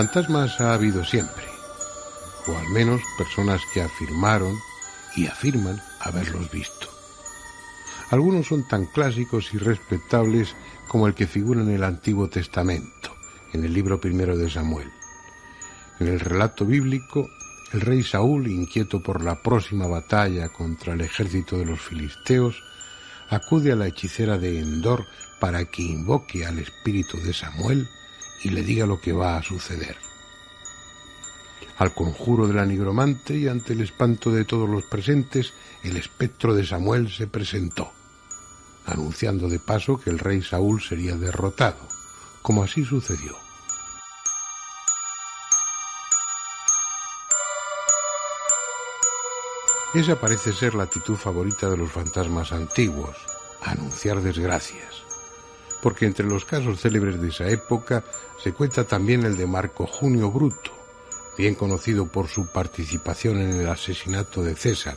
Fantasmas ha habido siempre, o al menos personas que afirmaron y afirman haberlos visto. Algunos son tan clásicos y respetables como el que figura en el Antiguo Testamento, en el libro primero de Samuel. En el relato bíblico, el rey Saúl, inquieto por la próxima batalla contra el ejército de los filisteos, acude a la hechicera de Endor para que invoque al espíritu de Samuel y le diga lo que va a suceder. Al conjuro de la nigromante y ante el espanto de todos los presentes, el espectro de Samuel se presentó, anunciando de paso que el rey Saúl sería derrotado, como así sucedió. Esa parece ser la actitud favorita de los fantasmas antiguos, anunciar desgracias. Porque entre los casos célebres de esa época se cuenta también el de Marco Junio Bruto, bien conocido por su participación en el asesinato de César,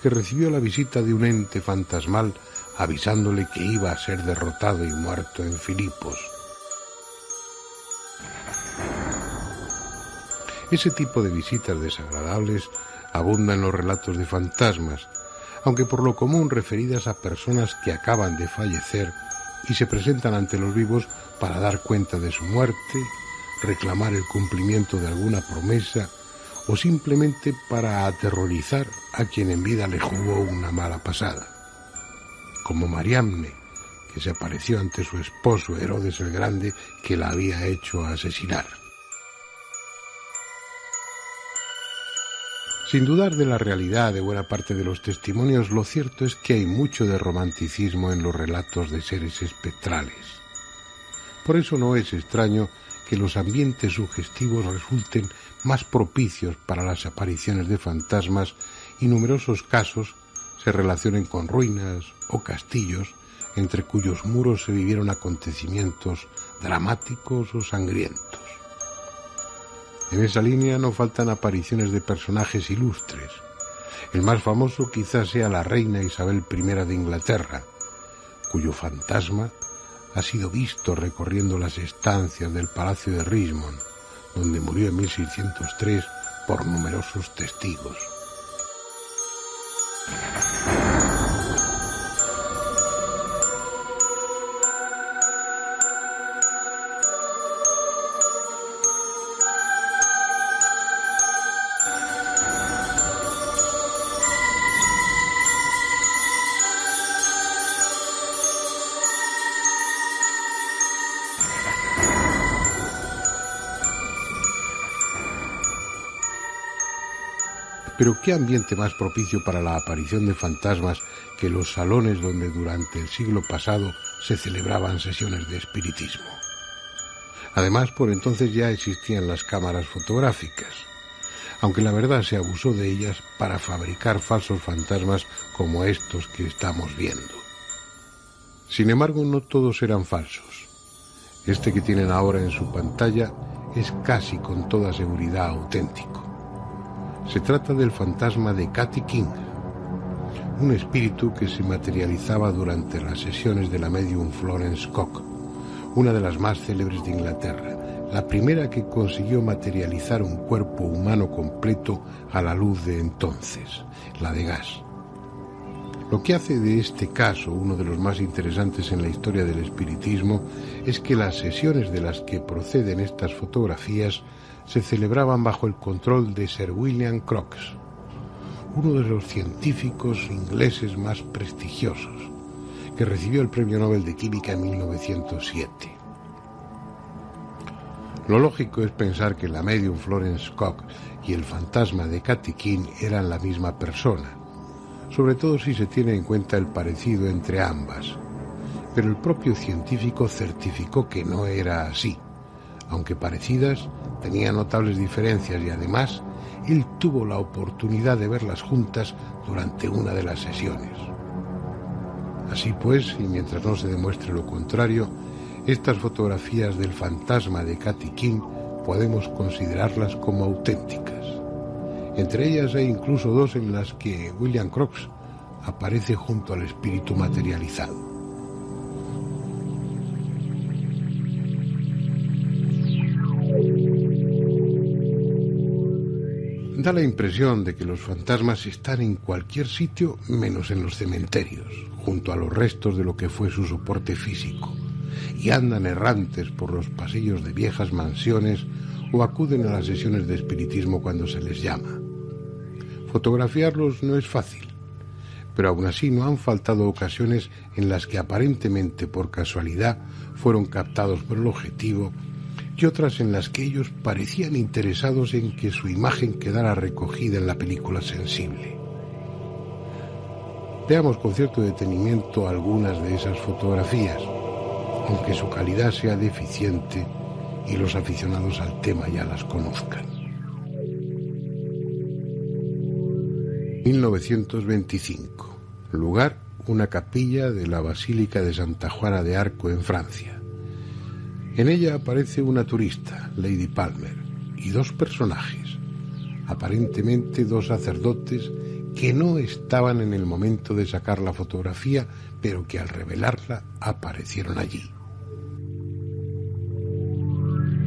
que recibió la visita de un ente fantasmal avisándole que iba a ser derrotado y muerto en Filipos. Ese tipo de visitas desagradables abunda en los relatos de fantasmas, aunque por lo común referidas a personas que acaban de fallecer y se presentan ante los vivos para dar cuenta de su muerte, reclamar el cumplimiento de alguna promesa o simplemente para aterrorizar a quien en vida le jugó una mala pasada. Como Mariamne, que se apareció ante su esposo Herodes el Grande que la había hecho asesinar. Sin dudar de la realidad de buena parte de los testimonios, lo cierto es que hay mucho de romanticismo en los relatos de seres espectrales. Por eso no es extraño que los ambientes sugestivos resulten más propicios para las apariciones de fantasmas y numerosos casos se relacionen con ruinas o castillos entre cuyos muros se vivieron acontecimientos dramáticos o sangrientos. En esa línea no faltan apariciones de personajes ilustres. El más famoso quizás sea la reina Isabel I de Inglaterra, cuyo fantasma ha sido visto recorriendo las estancias del Palacio de Richmond, donde murió en 1603 por numerosos testigos. Pero qué ambiente más propicio para la aparición de fantasmas que los salones donde durante el siglo pasado se celebraban sesiones de espiritismo. Además, por entonces ya existían las cámaras fotográficas, aunque la verdad se abusó de ellas para fabricar falsos fantasmas como estos que estamos viendo. Sin embargo, no todos eran falsos. Este que tienen ahora en su pantalla es casi con toda seguridad auténtico. Se trata del fantasma de Cathy King, un espíritu que se materializaba durante las sesiones de la medium Florence Cock, una de las más célebres de Inglaterra, la primera que consiguió materializar un cuerpo humano completo a la luz de entonces, la de gas. Lo que hace de este caso uno de los más interesantes en la historia del espiritismo es que las sesiones de las que proceden estas fotografías se celebraban bajo el control de Sir William Crookes, uno de los científicos ingleses más prestigiosos, que recibió el Premio Nobel de Química en 1907. Lo lógico es pensar que la medium Florence Cook y el fantasma de Cathy King eran la misma persona, sobre todo si se tiene en cuenta el parecido entre ambas. Pero el propio científico certificó que no era así, aunque parecidas, tenía notables diferencias y además él tuvo la oportunidad de verlas juntas durante una de las sesiones. Así pues, y mientras no se demuestre lo contrario, estas fotografías del fantasma de Cathy King podemos considerarlas como auténticas. Entre ellas hay incluso dos en las que William Crookes aparece junto al espíritu materializado. Da la impresión de que los fantasmas están en cualquier sitio menos en los cementerios, junto a los restos de lo que fue su soporte físico, y andan errantes por los pasillos de viejas mansiones o acuden a las sesiones de espiritismo cuando se les llama. Fotografiarlos no es fácil, pero aún así no han faltado ocasiones en las que aparentemente por casualidad fueron captados por el objetivo otras en las que ellos parecían interesados en que su imagen quedara recogida en la película sensible. Veamos con cierto detenimiento algunas de esas fotografías, aunque su calidad sea deficiente y los aficionados al tema ya las conozcan. 1925. Lugar, una capilla de la Basílica de Santa Juana de Arco en Francia. En ella aparece una turista, Lady Palmer, y dos personajes, aparentemente dos sacerdotes que no estaban en el momento de sacar la fotografía, pero que al revelarla aparecieron allí.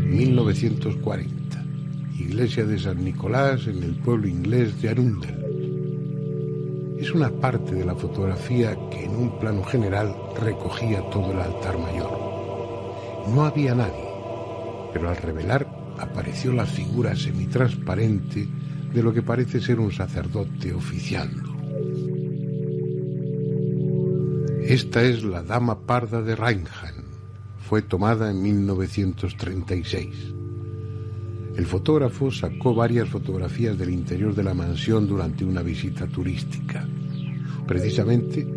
1940. Iglesia de San Nicolás en el pueblo inglés de Arundel. Es una parte de la fotografía que en un plano general recogía todo el altar mayor. No había nadie, pero al revelar apareció la figura semitransparente de lo que parece ser un sacerdote oficiando. Esta es la Dama Parda de Reinham. Fue tomada en 1936. El fotógrafo sacó varias fotografías del interior de la mansión durante una visita turística. Precisamente,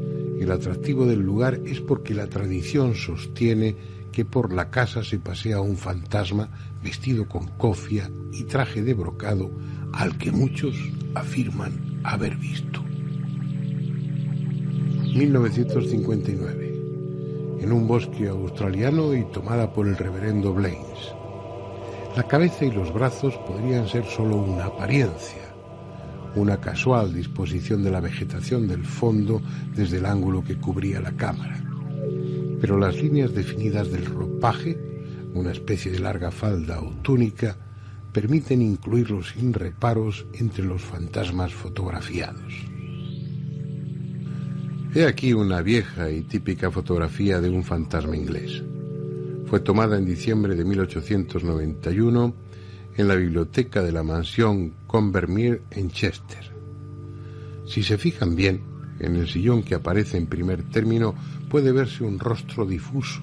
el atractivo del lugar es porque la tradición sostiene que por la casa se pasea un fantasma vestido con cofia y traje de brocado al que muchos afirman haber visto. 1959. En un bosque australiano y tomada por el reverendo Blaines. La cabeza y los brazos podrían ser solo una apariencia, una casual disposición de la vegetación del fondo desde el ángulo que cubría la cámara pero las líneas definidas del ropaje, una especie de larga falda o túnica, permiten incluirlos sin reparos entre los fantasmas fotografiados. He aquí una vieja y típica fotografía de un fantasma inglés. Fue tomada en diciembre de 1891 en la biblioteca de la mansión Convermere en Chester. Si se fijan bien, en el sillón que aparece en primer término puede verse un rostro difuso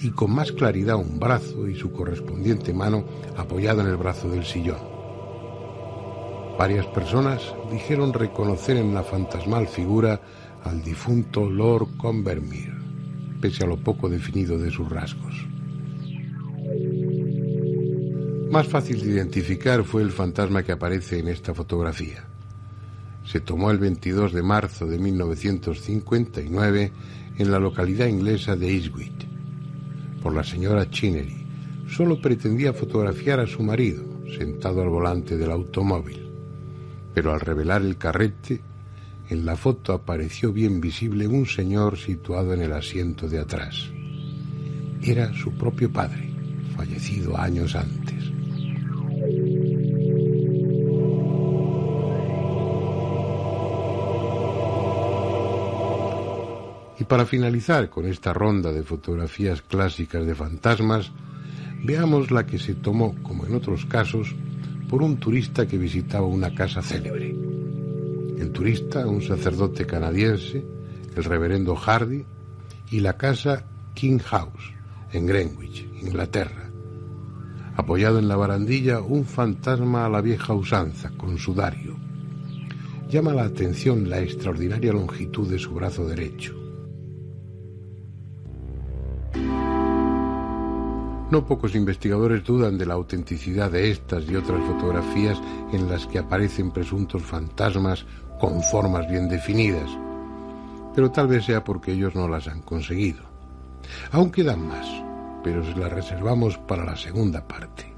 y con más claridad un brazo y su correspondiente mano apoyado en el brazo del sillón. Varias personas dijeron reconocer en la fantasmal figura al difunto Lord Convermere, pese a lo poco definido de sus rasgos. Más fácil de identificar fue el fantasma que aparece en esta fotografía. Se tomó el 22 de marzo de 1959 en la localidad inglesa de Eastwick por la señora Chinnery. Solo pretendía fotografiar a su marido, sentado al volante del automóvil. Pero al revelar el carrete, en la foto apareció bien visible un señor situado en el asiento de atrás. Era su propio padre, fallecido años antes. Para finalizar con esta ronda de fotografías clásicas de fantasmas, veamos la que se tomó, como en otros casos, por un turista que visitaba una casa célebre. El turista, un sacerdote canadiense, el reverendo Hardy, y la casa King House, en Greenwich, Inglaterra. Apoyado en la barandilla, un fantasma a la vieja usanza, con sudario. Llama la atención la extraordinaria longitud de su brazo derecho No pocos investigadores dudan de la autenticidad de estas y otras fotografías en las que aparecen presuntos fantasmas con formas bien definidas, pero tal vez sea porque ellos no las han conseguido. Aún quedan más, pero se las reservamos para la segunda parte.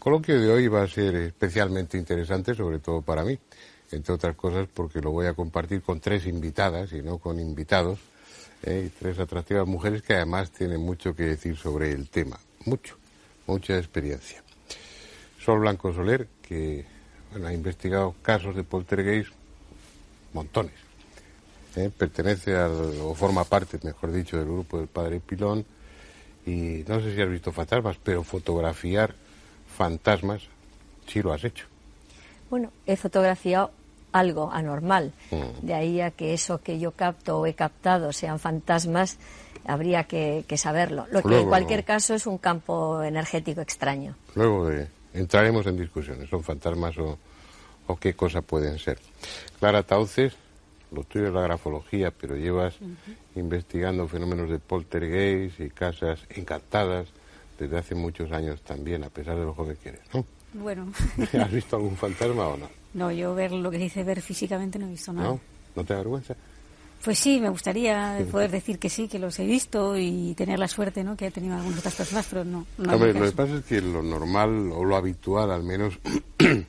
Coloquio de hoy va a ser especialmente interesante, sobre todo para mí, entre otras cosas porque lo voy a compartir con tres invitadas y no con invitados, ¿eh? tres atractivas mujeres que además tienen mucho que decir sobre el tema, mucho, mucha experiencia. Sol Blanco Soler, que ha investigado casos de poltergeist, montones. ¿eh? Pertenece al, o forma parte, mejor dicho, del grupo del Padre Pilón. Y no sé si has visto fantasmas, pero fotografiar fantasmas sí lo has hecho. Bueno, he fotografiado algo anormal. Mm. De ahí a que eso que yo capto o he captado sean fantasmas, habría que, saberlo. Lo que en cualquier caso es un campo energético extraño. Luego de, entraremos en discusiones, son fantasmas o, o qué cosa pueden ser. Clara Tauces, lo tuyo es la grafología, pero llevas investigando fenómenos de poltergeist y casas encantadas desde hace muchos años también, a pesar de lo joven que eres, ¿no? Bueno. ¿Has visto algún fantasma o no? No, yo ver lo que dice ver físicamente no he visto nada. ¿No? ¿No te da vergüenza? Pues sí, me gustaría poder decir que sí, que los he visto y tener la suerte ¿no? que ha tenido algunas otras personas, pero no. no Hombre, lo que pasa es que lo normal o lo habitual al menos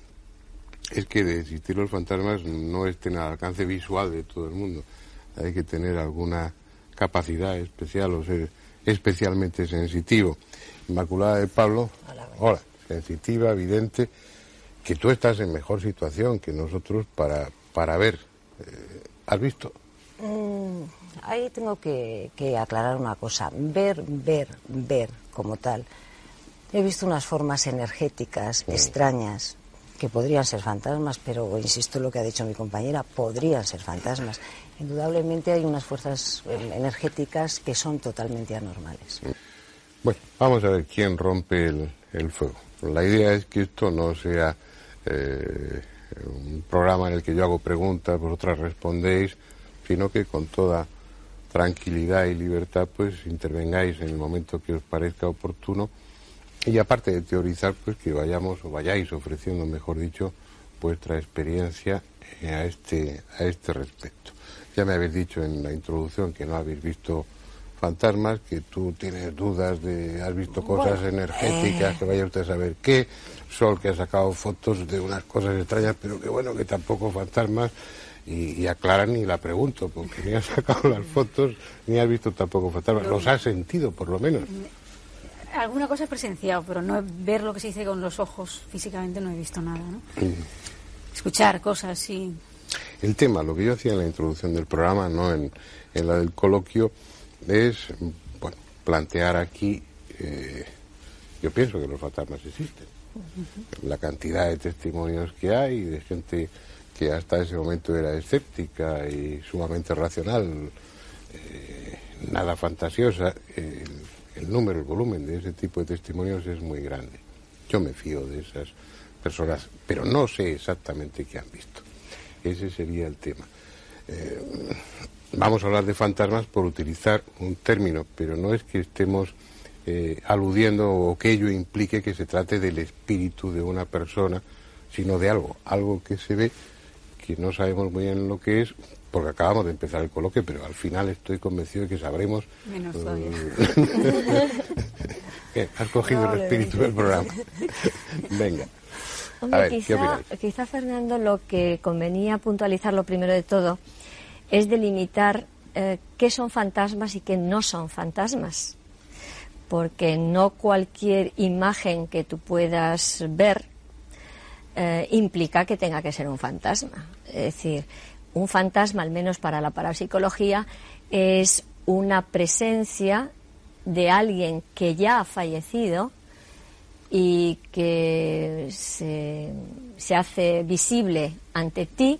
es que de existir los fantasmas no estén al alcance visual de todo el mundo. Hay que tener alguna capacidad especial o ser especialmente sensitivo. Inmaculada de Pablo, hola, sensitiva, evidente, que tú estás en mejor situación que nosotros para, para ver. Eh, ¿Has visto? Mm, ahí tengo que, que aclarar una cosa. Ver, ver, ver como tal. He visto unas formas energéticas extrañas que podrían ser fantasmas, pero insisto en lo que ha dicho mi compañera, podrían ser fantasmas. Indudablemente hay unas fuerzas eh, energéticas que son totalmente anormales. Bueno, vamos a ver quién rompe el, fuego. La idea es que esto no sea eh, un programa en el que yo hago preguntas, vosotras respondéis, sino que con toda tranquilidad y libertad pues intervengáis en el momento que os parezca oportuno y aparte de teorizar, pues que vayamos o vayáis ofreciendo, mejor dicho, vuestra experiencia eh, a este, a este respecto. Ya me habéis dicho en la introducción que no habéis visto fantasmas, que tú tienes dudas de, has visto cosas energéticas, que vaya usted a saber qué, Sol que ha sacado fotos de unas cosas extrañas, pero que bueno, que tampoco fantasmas, y, y aclaran ni la pregunto, porque ni has sacado las fotos, ni has visto tampoco fantasmas, los has sentido por lo menos. Alguna cosa he presenciado, pero no ver lo que se dice con los ojos físicamente no he visto nada, ¿no? Escuchar cosas, sí. El tema, lo que yo hacía en la introducción del programa, no en, la del coloquio, es bueno, plantear aquí, eh, yo pienso que los fantasmas existen. La cantidad de testimonios que hay de gente que hasta ese momento era escéptica y sumamente racional, eh, nada fantasiosa el número, el volumen de ese tipo de testimonios es muy grande. Yo me fío de esas personas, pero no sé exactamente qué han visto. Ese sería el tema. Eh, vamos a hablar de fantasmas por utilizar un término, pero no es que estemos eh, aludiendo o que ello implique que se trate del espíritu de una persona, sino de algo, algo que se ve, que no sabemos muy bien lo que es, porque acabamos de empezar el coloquio, pero al final estoy convencido de que sabremos. Menos todavía. has cogido el espíritu del programa. Venga. Hombre, quizá, Fernando, lo que convenía puntualizar lo primero de todo es delimitar eh, qué son fantasmas y qué no son fantasmas. Porque no cualquier imagen que tú puedas ver eh, implica que tenga que ser un fantasma. Es decir, un fantasma, al menos para la parapsicología, es una presencia de alguien que ya ha fallecido y que se, hace visible ante ti,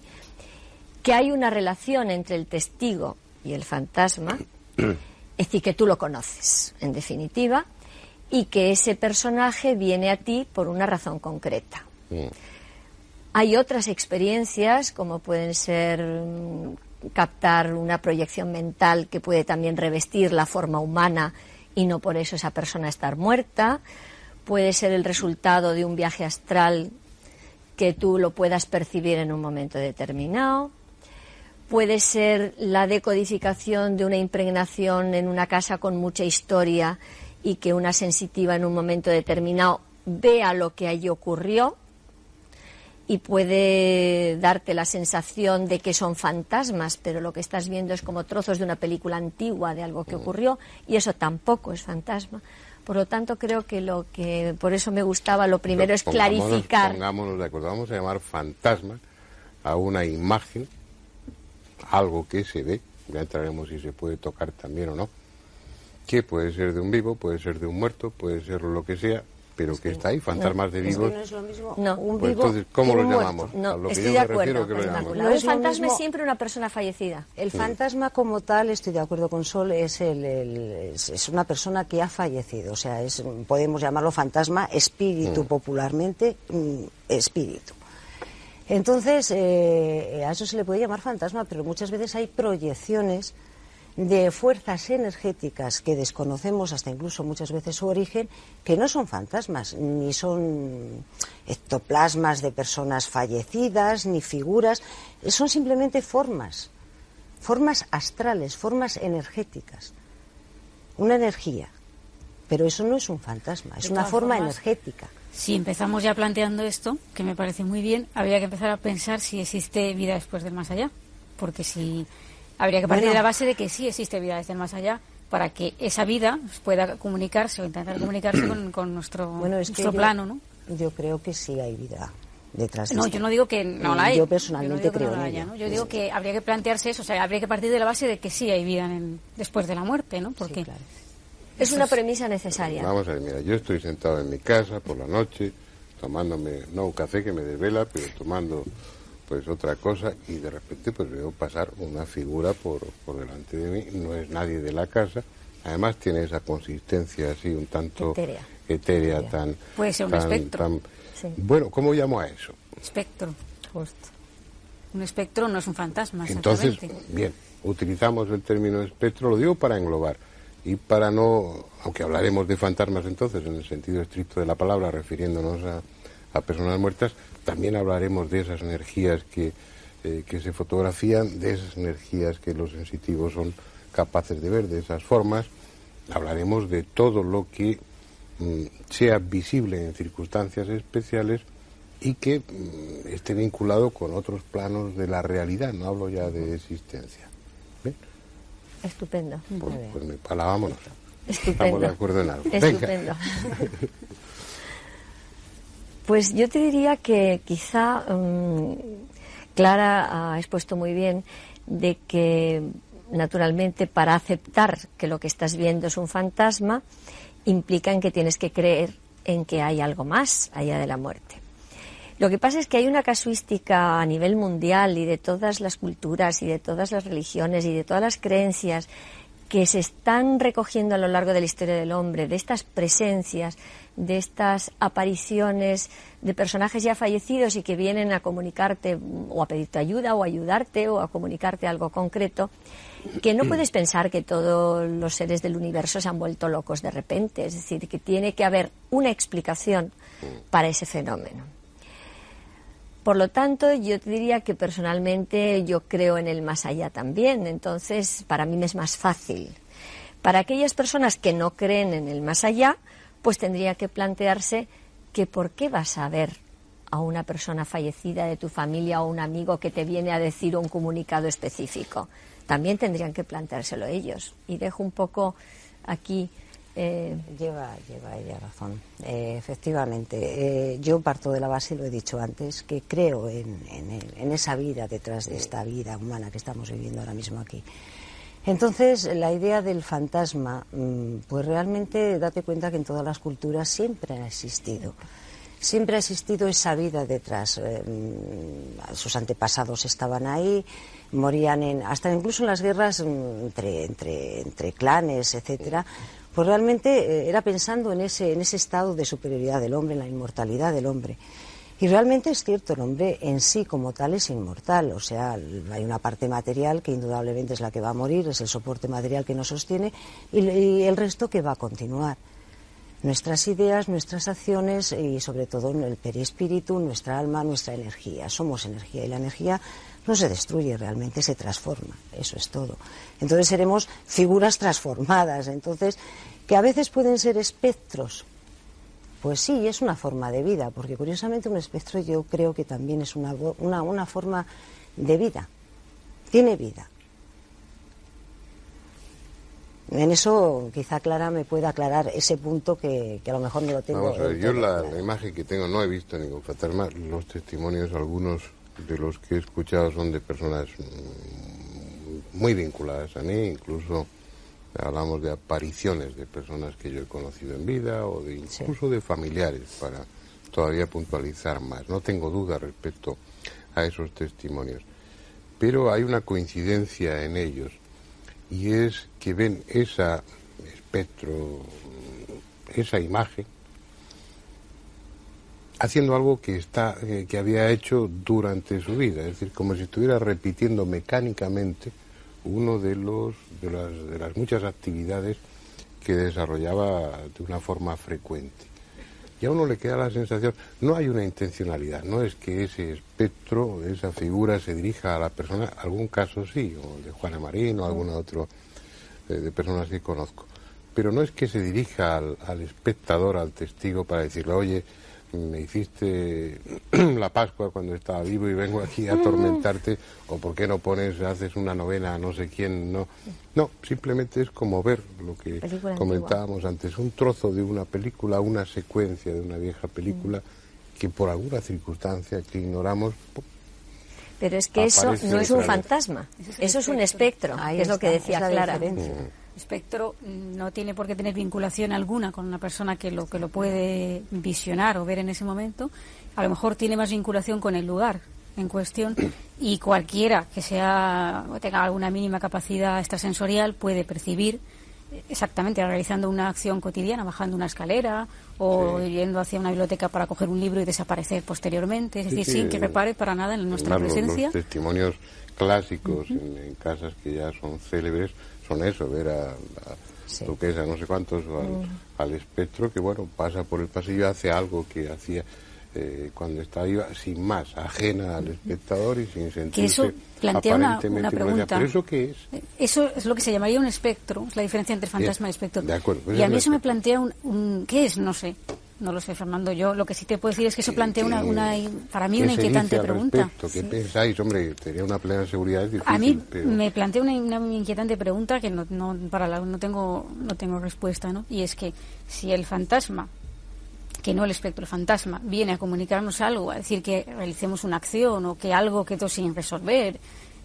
que hay una relación entre el testigo y el fantasma, es decir, que tú lo conoces, en definitiva, y que ese personaje viene a ti por una razón concreta. Mm. Hay otras experiencias, como pueden ser mm, captar una proyección mental que puede también revestir la forma humana y no por eso esa persona estar muerta. Puede ser el resultado de un viaje astral que tú lo puedas percibir en un momento determinado. Puede ser la decodificación de una impregnación en una casa con mucha historia y que una sensitiva en un momento determinado vea lo que allí ocurrió y puede darte la sensación de que son fantasmas, pero lo que estás viendo es como trozos de una película antigua de algo que mm. ocurrió y eso tampoco es fantasma. Por lo tanto, creo que lo que por eso me gustaba lo primero es clarificar. Pongámonos de acuerdo, vamos a llamar fantasma a una imagen, algo que se ve, ya entraremos si se puede tocar también o no, que puede ser de un vivo, puede ser de un muerto, puede ser lo que sea, pero que está ahí, fantasmas de vivos. no es lo mismo no. un pues vivo entonces, ¿cómo lo llamamos? No, estoy de acuerdo. un fantasma es siempre una persona fallecida. El fantasma como tal, estoy de acuerdo con Sol, es, el, es, una persona que ha fallecido. O sea, es, podemos llamarlo fantasma, espíritu mm. popularmente, mm, espíritu. Entonces, eh, a eso se le puede llamar fantasma, pero muchas veces hay proyecciones de fuerzas energéticas que desconocemos hasta incluso muchas veces su origen, que no son fantasmas, ni son ectoplasmas de personas fallecidas, ni figuras, son simplemente formas, formas astrales, formas energéticas, una energía. Pero eso no es un fantasma, es una forma energética. Si empezamos ya planteando esto, que me parece muy bien, habría que empezar a pensar si existe vida después del más allá. Porque si habría que partir de la base de que sí existe vida desde el más allá para que esa vida pueda comunicarse o intentar comunicarse con, nuestro, nuestro plano, ¿no? Yo creo que sí hay vida detrás de No, yo no digo que no la hay. Yo personalmente creo en ella. Yo digo que habría que plantearse eso, o sea, habría que partir de la base de que sí hay vida después de la muerte, ¿no? Porque es una premisa necesaria. Vamos a ver, mira, yo estoy sentado en mi casa por la noche, tomándome, no un café que me desvela, pero tomando pues otra cosa y de repente pues veo pasar una figura por, por delante de mí, no es nadie de la casa, además tiene esa consistencia así un tanto etérea, tan... Puede ser un espectro. Bueno, ¿cómo llamo a eso? Espectro, justo. Un espectro no es un fantasma. Entonces, bien, utilizamos el término espectro, lo digo para englobar y para no, aunque hablaremos de fantasmas entonces en el sentido estricto de la palabra, refiriéndonos a, a personas muertas, también hablaremos de esas energías que, eh, que se fotografían, de esas energías que los sensitivos son capaces de ver, de esas formas. Hablaremos de todo lo que mm, sea visible en circunstancias especiales y que mm, esté vinculado con otros planos de la realidad, no hablo ya de existencia. Estupendo. Pues, pues vámonos. Estupendo. Estamos de acuerdo en algo. Estupendo. Pues yo te diría que quizá mm, Clara ha expuesto muy bien de que naturalmente para aceptar que lo que estás viendo es un fantasma implica en que tienes que creer en que hay algo más allá de la muerte. Lo que pasa es que hay una casuística a nivel mundial y de todas las culturas y de todas las religiones y de todas las creencias que se están recogiendo a lo largo de la historia del hombre, de estas presencias, de estas apariciones de personajes ya fallecidos y que vienen a comunicarte o a pedirte ayuda o a ayudarte o a comunicarte algo concreto, que no puedes pensar que todos los seres del universo se han vuelto locos de repente, es decir, que tiene que haber una explicación para ese fenómeno. Por lo tanto, yo te diría que personalmente yo creo en el más allá también, entonces para mí me es más fácil. Para aquellas personas que no creen en el más allá, pues tendría que plantearse que por qué vas a ver a una persona fallecida de tu familia o un amigo que te viene a decir un comunicado específico. También tendrían que planteárselo ellos. Y dejo un poco aquí eh, lleva, lleva ella razón. Eh, efectivamente, eh, yo parto de la base, lo he dicho antes, que creo en, en, esa vida detrás de esta vida humana que estamos viviendo ahora mismo aquí. Entonces, la idea del fantasma, mm, pues realmente date cuenta que en todas las culturas siempre ha existido. Siempre ha existido esa vida detrás. Mm, sus antepasados estaban ahí, morían en, hasta incluso en las guerras mm, entre, entre, entre clanes, etcétera pues realmente eh, era pensando en ese, en ese estado de superioridad del hombre, en la inmortalidad del hombre. Y realmente es cierto, el hombre en sí como tal es inmortal, o sea, hay una parte material que indudablemente es la que va a morir, es el soporte material que nos sostiene y, el resto que va a continuar. Nuestras ideas, nuestras acciones y sobre todo el perispíritu, nuestra alma, nuestra energía. Somos energía y la energía no se destruye realmente, se transforma. Eso es todo. Entonces seremos figuras transformadas. Entonces, que a veces pueden ser espectros, Pues sí, es una forma de vida, porque curiosamente un espectro yo creo que también es una, una, una forma de vida. Tiene vida. En eso quizá Clara me pueda aclarar ese punto que, a lo mejor no lo tengo. Vamos a ver, yo la, imagen que tengo no he visto ningún fantasma. Los testimonios, algunos de los que he escuchado son de personas muy vinculadas a mí, incluso hablamos de apariciones de personas que yo he conocido en vida o de incluso de familiares para todavía puntualizar más. No tengo duda respecto a esos testimonios, pero hay una coincidencia en ellos y es que ven esa espectro, esa imagen, haciendo algo que está eh, que había hecho durante su vida, es decir, como si estuviera repitiendo mecánicamente uno de los de las, muchas actividades que desarrollaba de una forma frecuente. Y a uno le queda la sensación, no hay una intencionalidad, no es que ese espectro, esa figura se dirija a la persona, algún caso sí, o de Juana Marín o algún otro eh, de personas que conozco, pero no es que se dirija al, al espectador, al testigo, para decirle, oye, me hiciste la Pascua cuando estaba vivo y vengo aquí a atormentarte, o por qué no pones, haces una novena a no sé quién, no. No, simplemente es como ver lo que comentábamos antes, un trozo de una película, una secuencia de una vieja película mm. que por alguna circunstancia que ignoramos. Pero es que eso no es un fantasma, eso es, un espectro, que es lo que decía Clara espectro no tiene por qué tener vinculación alguna con una persona que lo que lo puede visionar o ver en ese momento. A lo mejor tiene más vinculación con el lugar en cuestión y cualquiera que sea tenga alguna mínima capacidad extrasensorial puede percibir exactamente realizando una acción cotidiana, bajando una escalera o yendo hacia una biblioteca para coger un libro y desaparecer posteriormente, es decir, sin que repare para nada en nuestra presencia. Los testimonios clásicos en, casas que ya son célebres son eso, ver a la duquesa no sé cuántos mm. al, espectro que bueno pasa por el pasillo hace algo que hacía eh, cuando estaba iba sin más ajena al espectador y sin sentirse que eso plantea una, pregunta. ¿pero eso qué es? eso es lo que se llamaría un espectro es la diferencia entre fantasma y espectro. de acuerdo, pues y a mí eso me plantea un, un ¿qué es? no sé no lo sé, Fernando. Yo lo que sí te puedo decir es que eso plantea una, una para mí una inquietante pregunta. ¿Qué pensáis, hombre? Tenía una plena seguridad difícil, A mí me plantea una, inquietante pregunta que no, no para la, no tengo no tengo respuesta, ¿no? Y es que si el fantasma que no el espectro, el fantasma, viene a comunicarnos algo, a decir que realicemos una acción o que algo quedó sin resolver,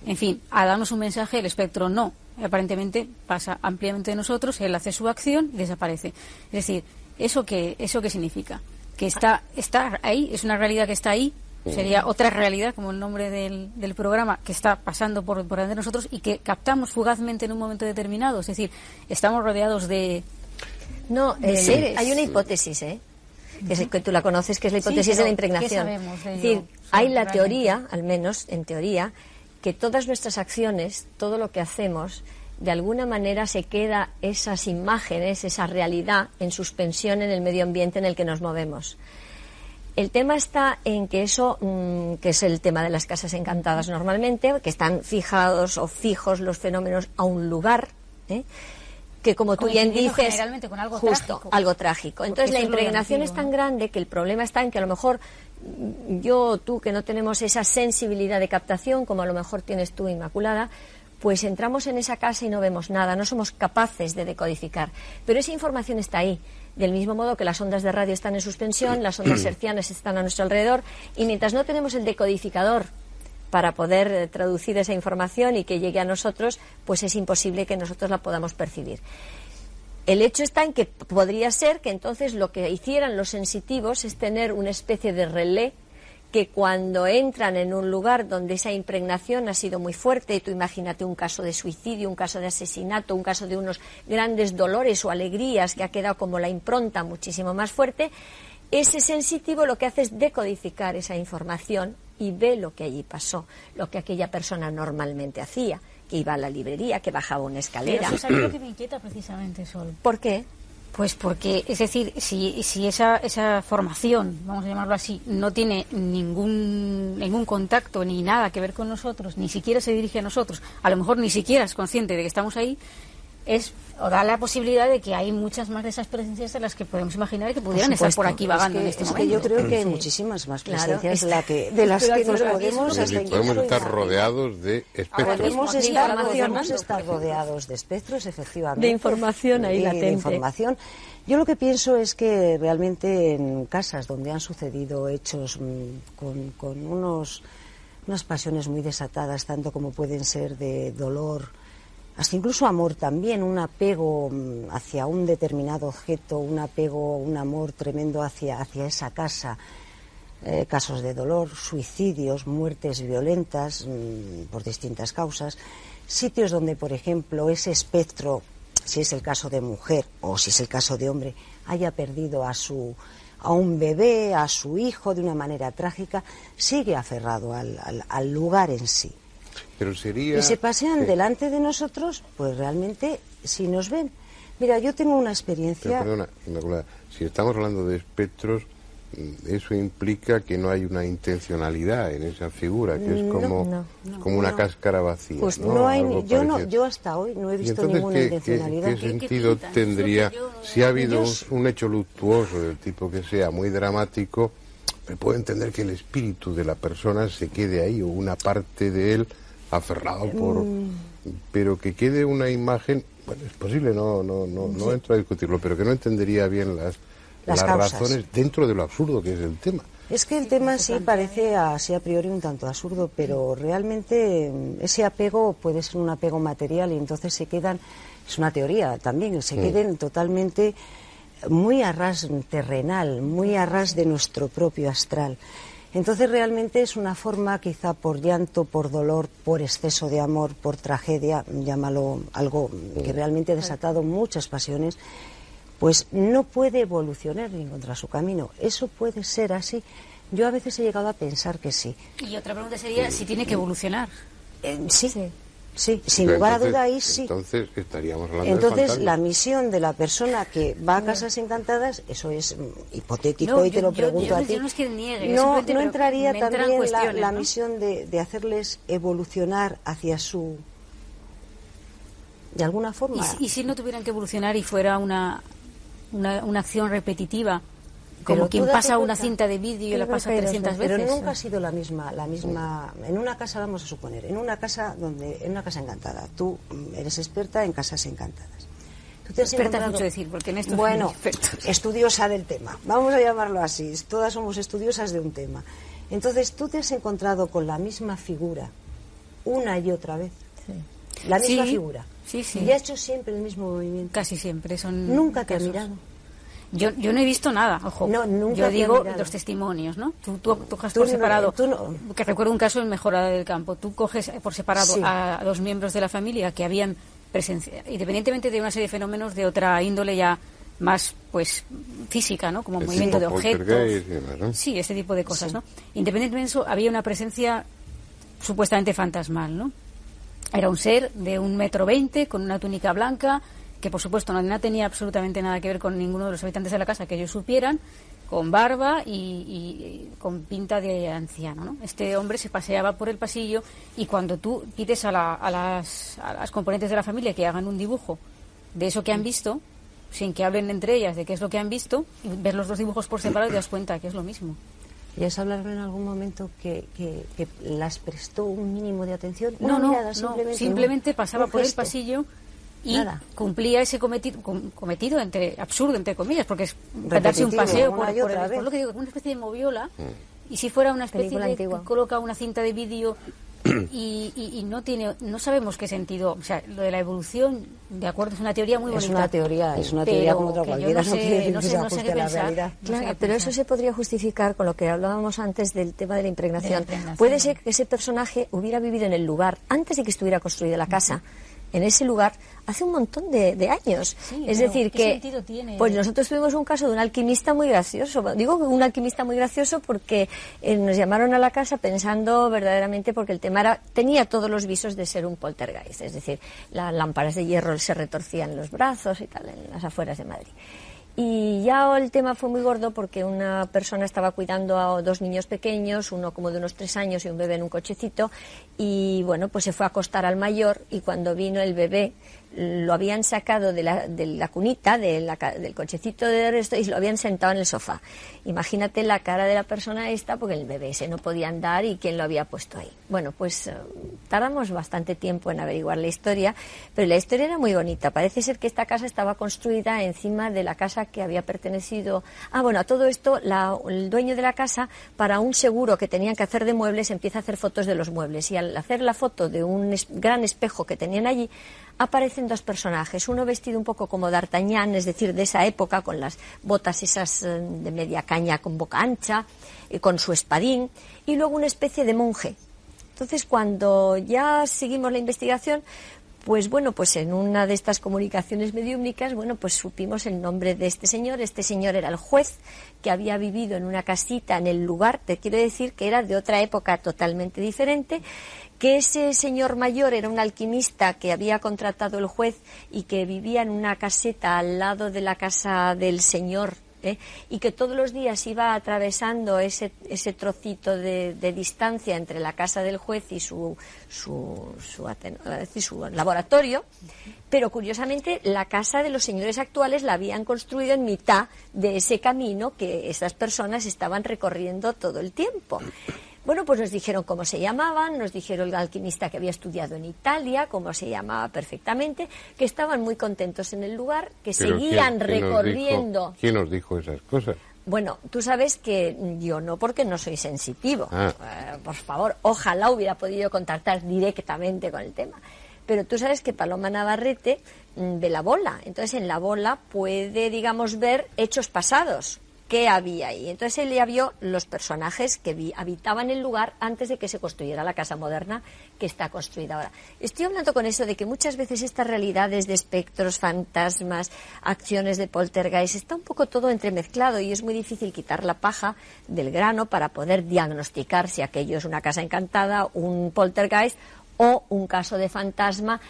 en fin, a darnos un mensaje, el espectro no. Aparentemente pasa ampliamente de nosotros, él hace su acción y desaparece. Es decir, ¿Eso qué, eso qué significa? Que está, está ahí, es una realidad que está ahí, sería otra realidad, como el nombre del, del programa, que está pasando por, por de nosotros y que captamos fugazmente en un momento determinado. Es decir, estamos rodeados de. No, eh, hay una hipótesis, ¿eh? Que, es, que, tú la conoces, que es la hipótesis de la impregnación. es decir, hay la teoría, al menos en teoría, que todas nuestras acciones, todo lo que hacemos, de alguna manera se queda esas imágenes, esa realidad en suspensión en el medio ambiente en el que nos movemos. El tema está en que eso, mm, que es el tema de las casas encantadas normalmente, que están fijados o fijos los fenómenos a un lugar, ¿eh? que como tú bien dices, algo justo, trágico. algo trágico. Entonces la impregnación es tan grande que el problema está en que a lo mejor mm, yo o tú que no tenemos esa sensibilidad de captación, como a lo mejor tienes tú, Inmaculada, pues entramos en esa casa y no vemos nada, no somos capaces de decodificar. Pero esa información está ahí, del mismo modo que las ondas de radio están en suspensión, las ondas hercianas están a nuestro alrededor, y mientras no tenemos el decodificador para poder eh, traducir esa información y que llegue a nosotros, pues es imposible que nosotros la podamos percibir. El hecho está en que podría ser que entonces lo que hicieran los sensitivos es tener una especie de relé que cuando entran en un lugar donde esa impregnación ha sido muy fuerte, y tú imagínate un caso de suicidio, un caso de asesinato, un caso de unos grandes dolores o alegrías que ha quedado como la impronta muchísimo más fuerte, ese sensitivo lo que hace es decodificar esa información y ve lo que allí pasó, lo que aquella persona normalmente hacía, que iba a la librería, que bajaba una escalera. es algo que me inquieta precisamente, Sol. ¿Por qué? Pues porque, es decir, si, si esa, esa formación, vamos a llamarlo así, no tiene ningún, ningún contacto ni nada que ver con nosotros, ni siquiera se dirige a nosotros, a lo mejor ni siquiera es consciente de que estamos ahí, es o da la posibilidad de que hay muchas más de esas presencias de las que podemos imaginar que pudieran estar por aquí vagando en este es momento. Que yo creo que hay muchísimas más presencias de, la que, de las que nos podemos... podemos estar rodeados de espectros. Podemos estar, podemos estar rodeados de espectros, efectivamente. De información ahí latente. De información. Yo lo que pienso es que realmente en casas donde han sucedido hechos mm, con, con unos, unas pasiones muy desatadas, tanto como pueden ser de dolor, hasta incluso amor también, un apego mm, hacia un determinado objeto, un apego, un amor tremendo hacia, hacia esa casa, eh, casos de dolor, suicidios, muertes violentas mm, por distintas causas, sitios donde, por ejemplo, ese espectro, si es el caso de mujer o si es el caso de hombre, haya perdido a su a un bebé, a su hijo de una manera trágica, sigue aferrado al, al lugar en sí. Pero sería... Y se pasean delante de nosotros, pues realmente, si nos ven. Mira, yo tengo una experiencia... perdona, si estamos hablando de espectros, mm, eso implica que no hay una intencionalidad en esa figura, que es como, como una cáscara vacía. Pues no, hay, yo, no, yo hasta hoy no he visto ninguna intencionalidad. ¿qué, sentido tendría si ha habido un, hecho luctuoso del tipo que sea muy dramático? Me puedo entender que el espíritu de la persona se quede ahí o una parte de él aferrado por... Mm. Pero que quede una imagen, bueno, es posible, no, no, no, no entro a discutirlo, pero que no entendería bien las, las, razones dentro de lo absurdo que es el tema. Es que el tema sí parece así a priori un tanto absurdo, pero realmente mm, ese apego puede ser un apego material y entonces se quedan, es una teoría también, se mm. queden totalmente muy a ras terrenal, muy a ras de nuestro propio astral. Entonces realmente es una forma quizá por llanto, por dolor, por exceso de amor, por tragedia, llámalo algo que realmente ha desatado muchas pasiones, pues no puede evolucionar ni encontrar su camino. Eso puede ser así. Yo a veces he llegado a pensar que sí. Y otra pregunta sería si tiene que evolucionar. Eh, sí. sí. Sí, sin lugar a duda ahí sí. Entonces estaríamos hablando Entonces la misión de la persona que va a casas encantadas, eso es mm, hipotético y te lo pregunto a ti. No, no, entraría también la, misión de, de, hacerles evolucionar hacia su de alguna forma. ¿Y, si no tuvieran que evolucionar y fuera una, una, una acción repetitiva? Como quien pasa una cinta de vídeo y la pasa 300 veces. Pero nunca ha sido la misma, la misma. En una casa, vamos a suponer, en una casa donde, en una casa encantada. Tú eres experta en casas encantadas. Tú te has mucho decir, porque en esto bueno, estudiosa del tema. Vamos a llamarlo así. Todas somos estudiosas de un tema. Entonces, tú te has encontrado con la misma figura una y otra vez. Sí. La misma figura. Sí, sí. Y ha hecho siempre el mismo movimiento. Casi siempre. Son Nunca te ha mirado. Yo, yo no he visto nada, ojo. No, nunca yo digo los testimonios, ¿no? Tú, tú, coges por separado, que recuerdo un caso en Mejorada del Campo, tú coges por separado a dos miembros de la familia que habían presencia, independientemente de una serie de fenómenos de otra índole ya más pues física, ¿no? Como movimiento de objetos. Sí, ese tipo de cosas, ¿no? Independientemente de eso, había una presencia supuestamente fantasmal, ¿no? Era un ser de un metro veinte con una túnica blanca, que por supuesto no, tenía absolutamente nada que ver con ninguno de los habitantes de la casa que ellos supieran, con barba y, con pinta de anciano. ¿no? Este hombre se paseaba por el pasillo y cuando tú pides a, las, a las componentes de la familia que hagan un dibujo de eso que han visto, sin que hablen entre ellas de qué es lo que han visto, y ver los dos dibujos por separado y te das cuenta que es lo mismo. ¿Y has hablado en algún momento que, que, las prestó un mínimo de atención? No, no, simplemente, simplemente pasaba por el pasillo y cumplía ese cometido, cometido entre absurdo entre comillas porque es darse un paseo por, por, lo que digo una especie de moviola. Mm. y si fuera una especie de que coloca una cinta de vídeo y, y, no tiene no sabemos qué sentido. O sea lo de la evolución de acuerdo es una teoría muy bonita. es una teoría es una teoría como otra cualquiera no sé, no, sé, no sé qué pensar claro, pero eso se podría justificar con lo que hablábamos antes del tema de la impregnación, puede ser que ese personaje hubiera vivido en el lugar antes de que estuviera construida la casa. En ese lugar hace un montón de, años. es decir, que pues nosotros tuvimos un caso de un alquimista muy gracioso. Digo un alquimista muy gracioso porque eh, nos llamaron a la casa pensando verdaderamente porque el tema era, tenía todos los visos de ser un poltergeist. Es decir, las lámparas de hierro se retorcían en los brazos y tal, en las afueras de Madrid. Y ya el tema fue muy gordo porque una persona estaba cuidando a dos niños pequeños, uno como de unos tres años y un bebé en un cochecito, y bueno, pues se fue a acostar al mayor y cuando vino el bebé lo habían sacado de la, de la cunita, del cochecito de resto y lo habían sentado en el sofá. Imagínate la cara de la persona esta, porque el bebé se no podía andar y quién lo había puesto ahí. Bueno, pues eh, tardamos bastante tiempo en averiguar la historia, pero la historia era muy bonita. Parece ser que esta casa estaba construida encima de la casa que había pertenecido. Ah, bueno, a todo esto, el dueño de la casa, para un seguro que tenían que hacer de muebles, empieza a hacer fotos de los muebles. Y al hacer la foto de un gran espejo que tenían allí, aparecen dos personajes, uno vestido un poco como d'Artagnan, es decir, de esa época, con las botas esas eh, de media caña con boca ancha, y con su espadín, y luego una especie de monje. Entonces, cuando ya seguimos la investigación, pues bueno, pues en una de estas comunicaciones mediúmnicas, bueno, pues supimos el nombre de este señor. Este señor era el juez que había vivido en una casita en el lugar, te quiero decir que era de otra época totalmente diferente que ese señor mayor era un alquimista que había contratado el juez y que vivía en una caseta al lado de la casa del señor ¿eh? y que todos los días iba atravesando ese, ese trocito de, distancia entre la casa del juez y su, su, su, su laboratorio, pero curiosamente la casa de los señores actuales la habían construido en mitad de ese camino que esas personas estaban recorriendo todo el tiempo. Bueno, pues nos dijeron cómo se llamaban, nos dijeron el alquimista que había estudiado en Italia, cómo se llamaba perfectamente, que estaban muy contentos en el lugar, que seguían recorriendo. ¿Quién nos dijo esas cosas? Bueno, tú sabes que yo no, porque no soy sensitivo. Ah. Eh, por favor, ojalá hubiera podido contactar directamente con el tema. Pero tú sabes que Paloma Navarrete mm, ve la bola. Entonces, en la bola puede, digamos, ver hechos pasados qué había ahí. Entonces él ya vio los personajes que habitaban el lugar antes de que se construyera la casa moderna que está construida ahora. Estoy hablando con eso de que muchas veces estas realidades de espectros, fantasmas, acciones de poltergeist, está un poco todo entremezclado y es muy difícil quitar la paja del grano para poder diagnosticar si aquello es una casa encantada, un poltergeist o un caso de fantasma,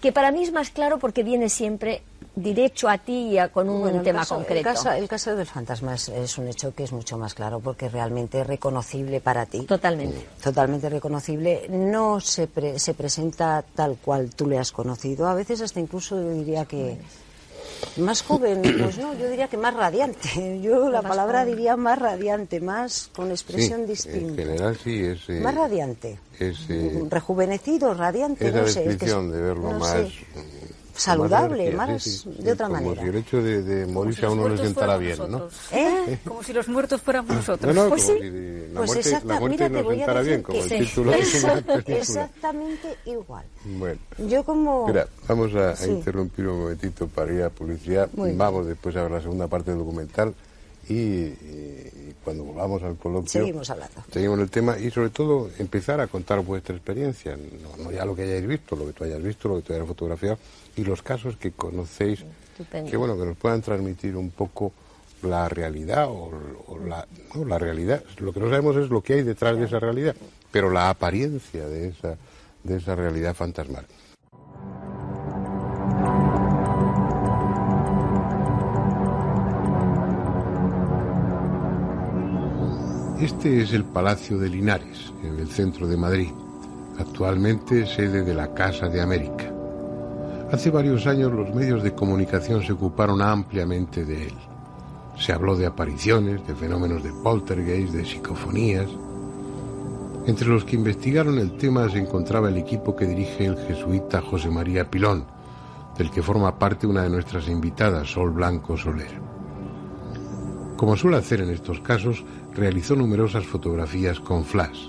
que para mí es más claro porque viene siempre derecho a ti y con un tema concreto. El caso, del fantasma es, un hecho que es mucho más claro porque realmente es reconocible para ti. Totalmente. Totalmente reconocible. No se, se presenta tal cual tú le has conocido. A veces hasta incluso yo diría que... Más joven, pues no, yo diría que más radiante. Yo la palabra diría más radiante, más con expresión distinta. En general sí, es. Eh, más radiante. Es, eh, Rejuvenecido, radiante, no sé. Es de verlo más saludable, más, de otra manera. Como si el hecho de, morirse a uno le sentara bien, ¿no? ¿Eh? Como si los muertos fuéramos nosotros. No, no, pues si la pues muerte, la muerte nos sentara bien, como el título de Exactamente igual. Bueno. Yo como... Mira, vamos a, interrumpir un momentito para ir a publicidad. vamos después a ver la segunda parte del documental y, cuando volvamos al coloquio seguimos hablando seguimos el tema y sobre todo empezar a contar vuestra experiencia no, ya lo que hayáis visto lo que tú hayas visto lo que tú hayas fotografiado y los casos que conocéis que bueno que nos puedan transmitir un poco la realidad o, la no, la realidad. Lo que no sabemos es lo que hay detrás de esa realidad pero la apariencia de esa de esa realidad fantasmal. Este es el Palacio de Linares, en el centro de Madrid, actualmente sede de la Casa de América. Hace varios años los medios de comunicación se ocuparon ampliamente de él. Se habló de apariciones, de fenómenos de poltergeist, de psicofonías. Entre los que investigaron el tema se encontraba el equipo que dirige el jesuita José María Pilón, del que forma parte una de nuestras invitadas, Sol Blanco Soler. Como suele hacer en estos casos, realizó numerosas fotografías con flash.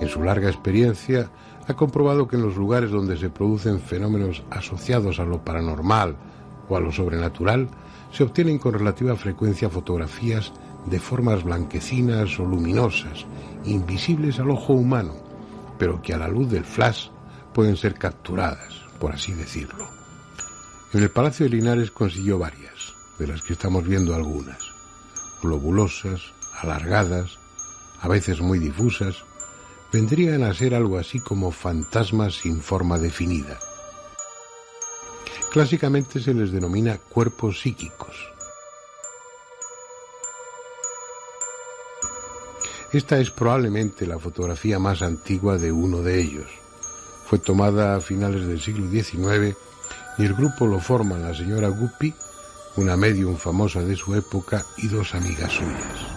En su larga experiencia, ha comprobado que en los lugares donde se producen fenómenos asociados a lo paranormal o a lo sobrenatural, se obtienen con relativa frecuencia fotografías de formas blanquecinas o luminosas, invisibles al ojo humano, pero que a la luz del flash pueden ser capturadas, por así decirlo. En el Palacio de Linares consiguió varias, de las que estamos viendo algunas, globulosas, alargadas, a veces muy difusas, vendrían a ser algo así como fantasmas sin forma definida. Clásicamente se les denomina cuerpos psíquicos. Esta es probablemente la fotografía más antigua de uno de ellos. Fue tomada a finales del siglo XIX y el grupo lo forman la señora Guppy, una medium famosa de su época y dos amigas suyas.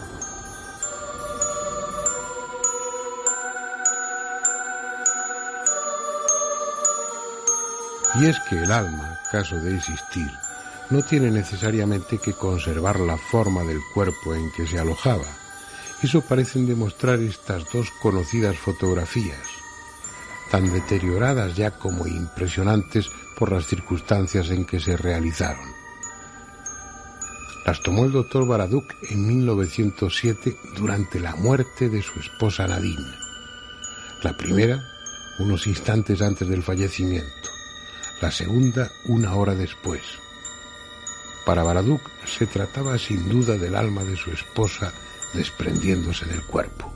Y es que el alma, caso de existir, no tiene necesariamente que conservar la forma del cuerpo en que se alojaba. Eso parecen demostrar estas dos conocidas fotografías, tan deterioradas ya como impresionantes por las circunstancias en que se realizaron. Las tomó el doctor Baraduc en 1907 durante la muerte de su esposa Nadine. La primera, unos instantes antes del fallecimiento. La segunda, una hora después. Para Baraduc se trataba sin duda del alma de su esposa desprendiéndose del cuerpo.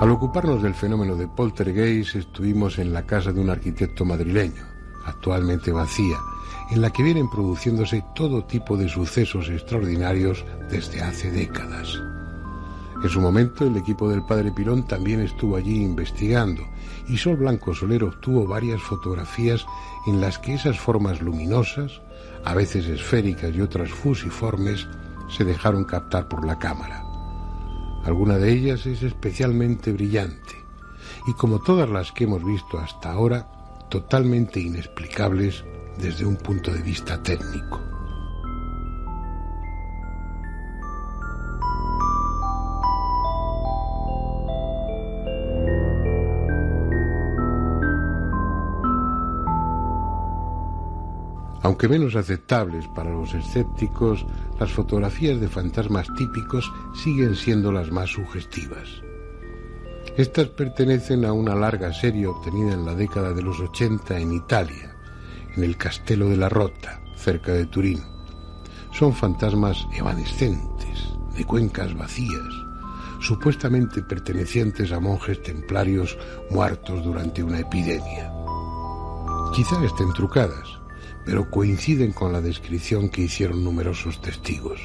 Al ocuparnos del fenómeno de poltergeist estuvimos en la casa de un arquitecto madrileño, actualmente vacía, en la que vienen produciéndose todo tipo de sucesos extraordinarios desde hace décadas. En su momento el equipo del padre Pirón también estuvo allí investigando y Sol Blanco Soler obtuvo varias fotografías en las que esas formas luminosas, a veces esféricas y otras fusiformes, se dejaron captar por la cámara. Alguna de ellas es especialmente brillante y como todas las que hemos visto hasta ahora, totalmente inexplicables desde un punto de vista técnico. Aunque menos aceptables para los escépticos, las fotografías de fantasmas típicos siguen siendo las más sugestivas. Estas pertenecen a una larga serie obtenida en la década de los 80 en Italia, en el Castelo de la Rota, cerca de Turín. Son fantasmas evanescentes, de cuencas vacías, supuestamente pertenecientes a monjes templarios muertos durante una epidemia. Quizá estén trucadas, pero coinciden con la descripción que hicieron numerosos testigos.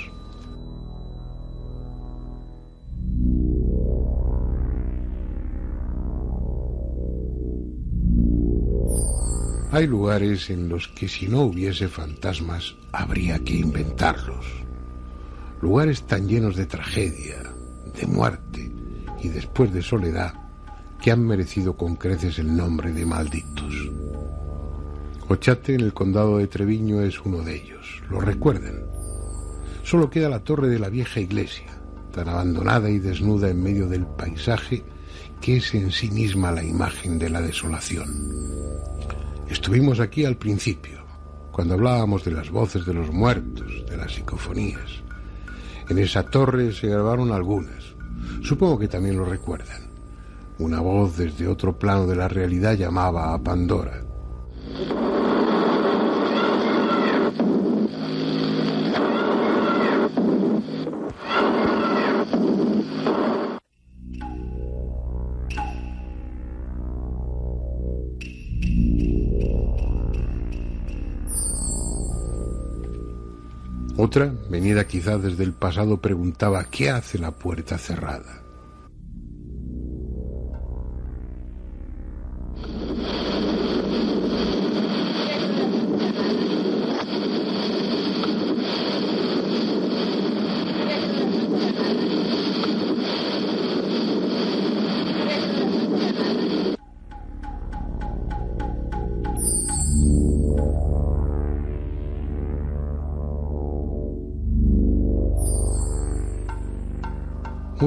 Hay lugares en los que si no hubiese fantasmas habría que inventarlos. Lugares tan llenos de tragedia, de muerte y después de soledad que han merecido con creces el nombre de malditos. Ochate en el condado de Treviño es uno de ellos. Lo recuerden. Solo queda la torre de la vieja iglesia, tan abandonada y desnuda en medio del paisaje que es en sí misma la imagen de la desolación. Estuvimos aquí al principio, cuando hablábamos de las voces de los muertos, de las psicofonías. En esa torre se grabaron algunas. Supongo que también lo recuerdan. Una voz desde otro plano de la realidad llamaba a Pandora. Otra, venida quizá desde el pasado, preguntaba ¿qué hace la puerta cerrada?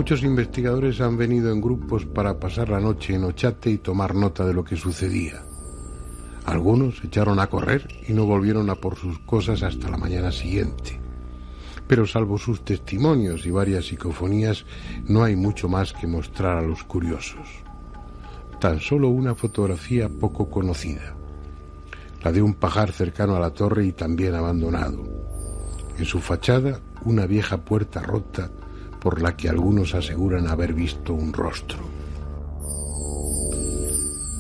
Muchos investigadores han venido en grupos para pasar la noche en Ochate y tomar nota de lo que sucedía. Algunos echaron a correr y no volvieron a por sus cosas hasta la mañana siguiente. Pero salvo sus testimonios y varias psicofonías, no hay mucho más que mostrar a los curiosos. Tan solo una fotografía poco conocida, la de un pajar cercano a la torre y también abandonado. En su fachada, una vieja puerta rota por la que algunos aseguran haber visto un rostro.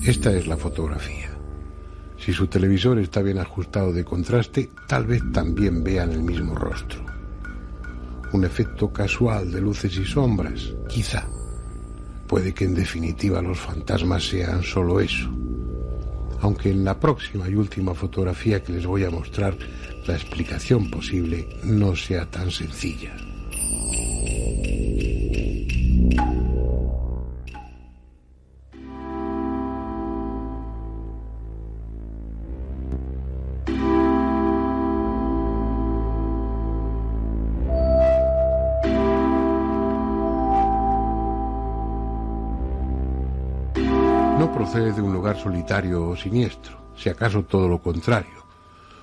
Esta es la fotografía. Si su televisor está bien ajustado de contraste, tal vez también vean el mismo rostro. un efecto casual de luces y sombras, quizá. Puede que en definitiva los fantasmas sean solo eso. Aunque en la próxima y última fotografía que les voy a mostrar, la explicación posible no sea tan sencilla. De un lugar solitario o siniestro, si acaso todo lo contrario.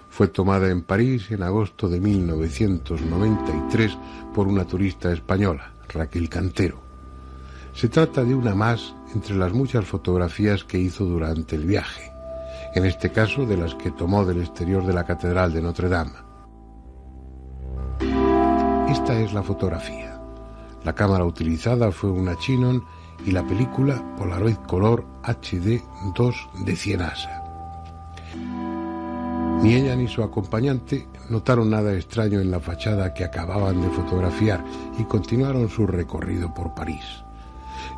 Fue tomada en París en agosto de 1993 por una turista española, Raquel Cantero. Se trata de una más entre las muchas fotografías que hizo durante el viaje, en este caso de las que tomó del exterior de la Catedral de Notre Dame. Esta es la fotografía. La cámara utilizada fue una Chinon y la película Polaroid Color HD 2 de Cienasa. Ni ella ni su acompañante notaron nada extraño en la fachada que acababan de fotografiar y continuaron su recorrido por París.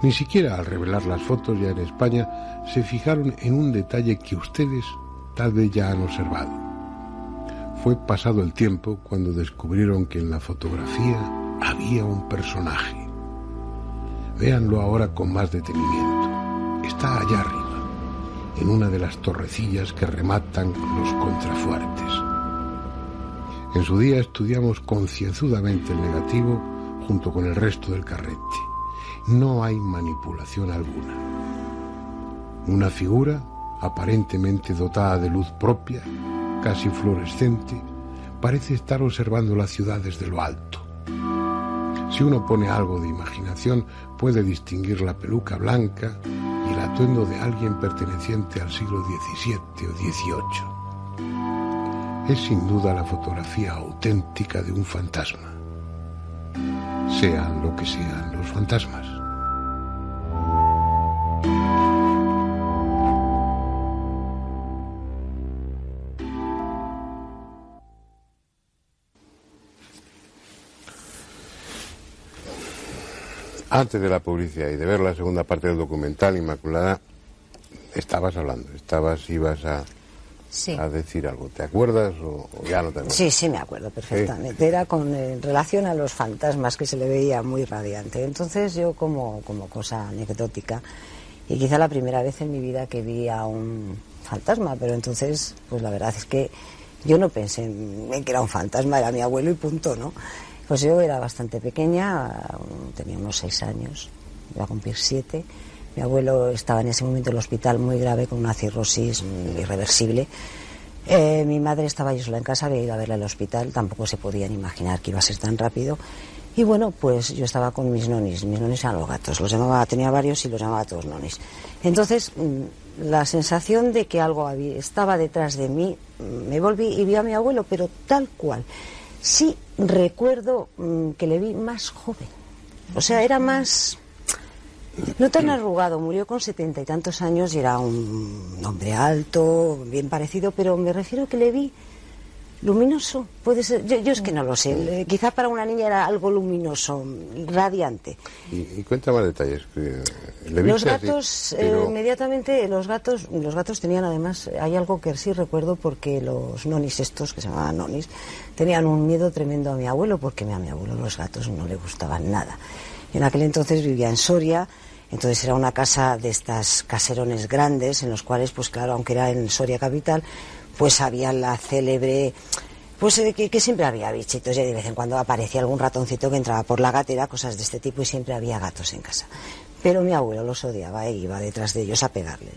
Ni siquiera al revelar las fotos ya en España se fijaron en un detalle que ustedes tal vez ya han observado. Fue pasado el tiempo cuando descubrieron que en la fotografía había un personaje. Véanlo ahora con más detenimiento. Está allá arriba, en una de las torrecillas que rematan los contrafuertes. En su día estudiamos concienzudamente el negativo junto con el resto del carrete. No hay manipulación alguna. Una figura, aparentemente dotada de luz propia, casi fluorescente, parece estar observando la ciudad desde lo alto. Si uno pone algo de imaginación, puede distinguir la peluca blanca y el atuendo de alguien perteneciente al siglo XVII o XVIII. Es sin duda la fotografía auténtica de un fantasma, sean lo que sean los fantasmas. Antes de la publicidad y de ver la segunda parte del documental, Inmaculada, estabas hablando, estabas, ibas a, a decir algo. ¿Te acuerdas o, ya no te acuerdas? Sí, sí, me acuerdo perfectamente. Era con relación a los fantasmas que se le veía muy radiante. Entonces yo como, como cosa anecdótica, y quizá la primera vez en mi vida que vi a un fantasma, pero entonces, pues la verdad es que yo no pensé en que era un fantasma, era mi abuelo y punto, ¿no? Pues yo era bastante pequeña, tenía unos seis años, iba a cumplir siete. Mi abuelo estaba en ese momento en el hospital muy grave con una cirrosis irreversible. Eh, mi madre estaba sola en casa, había ido a verla al hospital, tampoco se podían imaginar que iba a ser tan rápido. Y bueno, pues yo estaba con mis nonis, mis nonis eran los gatos, los llamaba, tenía varios y los llamaba todos nonis. Entonces, mm, la sensación de que algo había, estaba detrás de mí, mm, me volví y vi a mi abuelo, pero tal cual. Sí recuerdo mm, que le vi más joven. O sea, era más... No tan arrugado, murió con setenta y tantos años y era un hombre alto, bien parecido, pero me refiero que le vi luminoso. Puede ser, yo, es que no lo sé. Quizá para una niña era algo luminoso, radiante. Y, cuenta más detalles. los gatos, eh, inmediatamente, los gatos, los gatos tenían además, hay algo que sí recuerdo porque los nonis estos, que se llamaban nonis, tenían un miedo tremendo a mi abuelo porque a mi abuelo los gatos no le gustaban nada. En aquel entonces vivía en Soria, entonces era una casa de estas caserones grandes en los cuales, pues claro, aunque era en Soria capital, pues había la célebre pues eh, que, siempre había bichitos y de vez en cuando aparecía algún ratoncito que entraba por la gatera, cosas de este tipo y siempre había gatos en casa. Pero mi abuelo los odiaba e iba detrás de ellos a pegarle.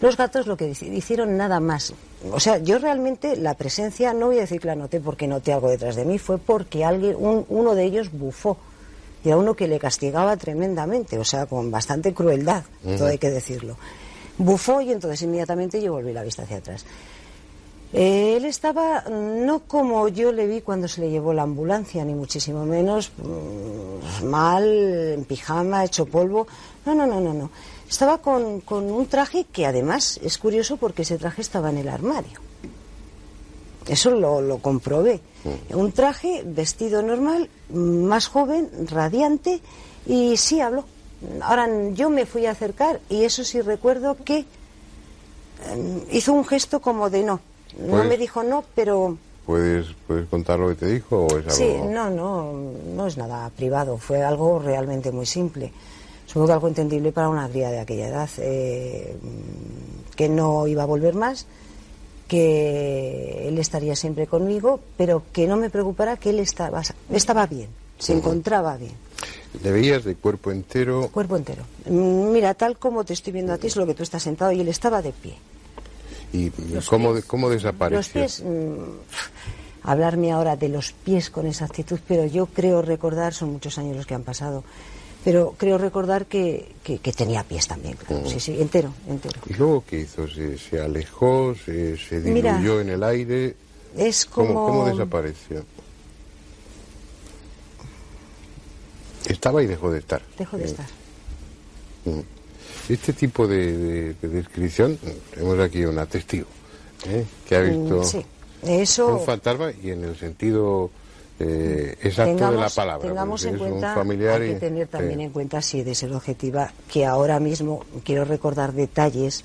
Los gatos lo que hicieron nada más. O sea, yo realmente la presencia, no voy a decir que la noté porque noté algo detrás de mí, fue porque alguien, uno de ellos bufó. Y a uno que le castigaba tremendamente, o sea, con bastante crueldad, todo hay que decirlo. Bufó y entonces inmediatamente yo volví la vista hacia atrás. él estaba no como yo le vi cuando se le llevó la ambulancia, ni muchísimo menos mm, mal, en pijama, hecho polvo. No, no, no, no, no. Estaba con, con un traje que además es curioso porque ese traje estaba en el armario. Eso lo, lo comprobé. Mm. Un traje, vestido normal, más joven, radiante, y sí habló. Ahora yo me fui a acercar y eso sí recuerdo que em, hizo un gesto como de no. No pues me dijo no, pero ¿Puedes, ¿Puedes contar lo que te dijo o es algo...? Sí, no, no, no es nada privado, fue algo realmente muy simple. Supongo que algo entendible para una cría de aquella edad, eh, que no iba a volver más, que él estaría siempre conmigo, pero que no me preocupara que él estaba, estaba bien, se encontraba bien. ¿Le veías de cuerpo entero? Cuerpo entero. Mm, mira, tal como te estoy viendo a ti, es lo que tú estás sentado y él estaba de pie. ¿Y cómo, cómo desapareció? Los pies, mm, hablarme ahora de los pies con exactitud, pero yo creo recordar, son muchos años los que han pasado, pero creo recordar que, que, tenía pies también, mm. sí, sí, entero, entero. ¿Y luego qué hizo? ¿Se, alejó? Se, diluyó en el aire? Es como... ¿Cómo, desapareció? Estaba y dejó de estar. Dejó de estar. Mm. Este tipo de, descripción, tenemos aquí una testigo ¿eh? que ha visto Eso... un fantasma y en el sentido eh, exacto de la palabra. Tengamos en cuenta, hay que tener también en cuenta, si de ser objetiva, que ahora mismo quiero recordar detalles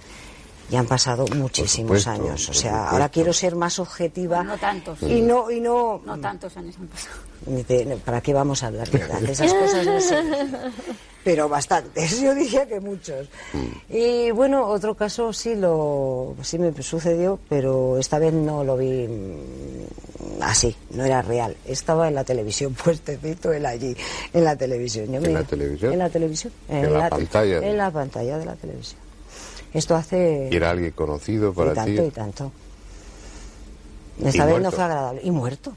ya han pasado muchísimos años. O sea, ahora quiero ser más objetiva. No, tantos. Y no, y no. No tantos años han pasado. ¿Para qué vamos a hablar de edad? Esas cosas no sé. Pero bastantes, yo diría que muchos. Mm. Y bueno, otro caso sí lo sí me sucedió, pero esta vez no lo vi mm, así, no era real. Estaba en la televisión, puestecito él allí, en la televisión. ¿En la televisión? En la televisión. En, la, pantalla. En la pantalla de la televisión. Esto hace... ¿Y era alguien conocido para y tanto, Y tanto, Esta vez no fue agradable. Y muerto.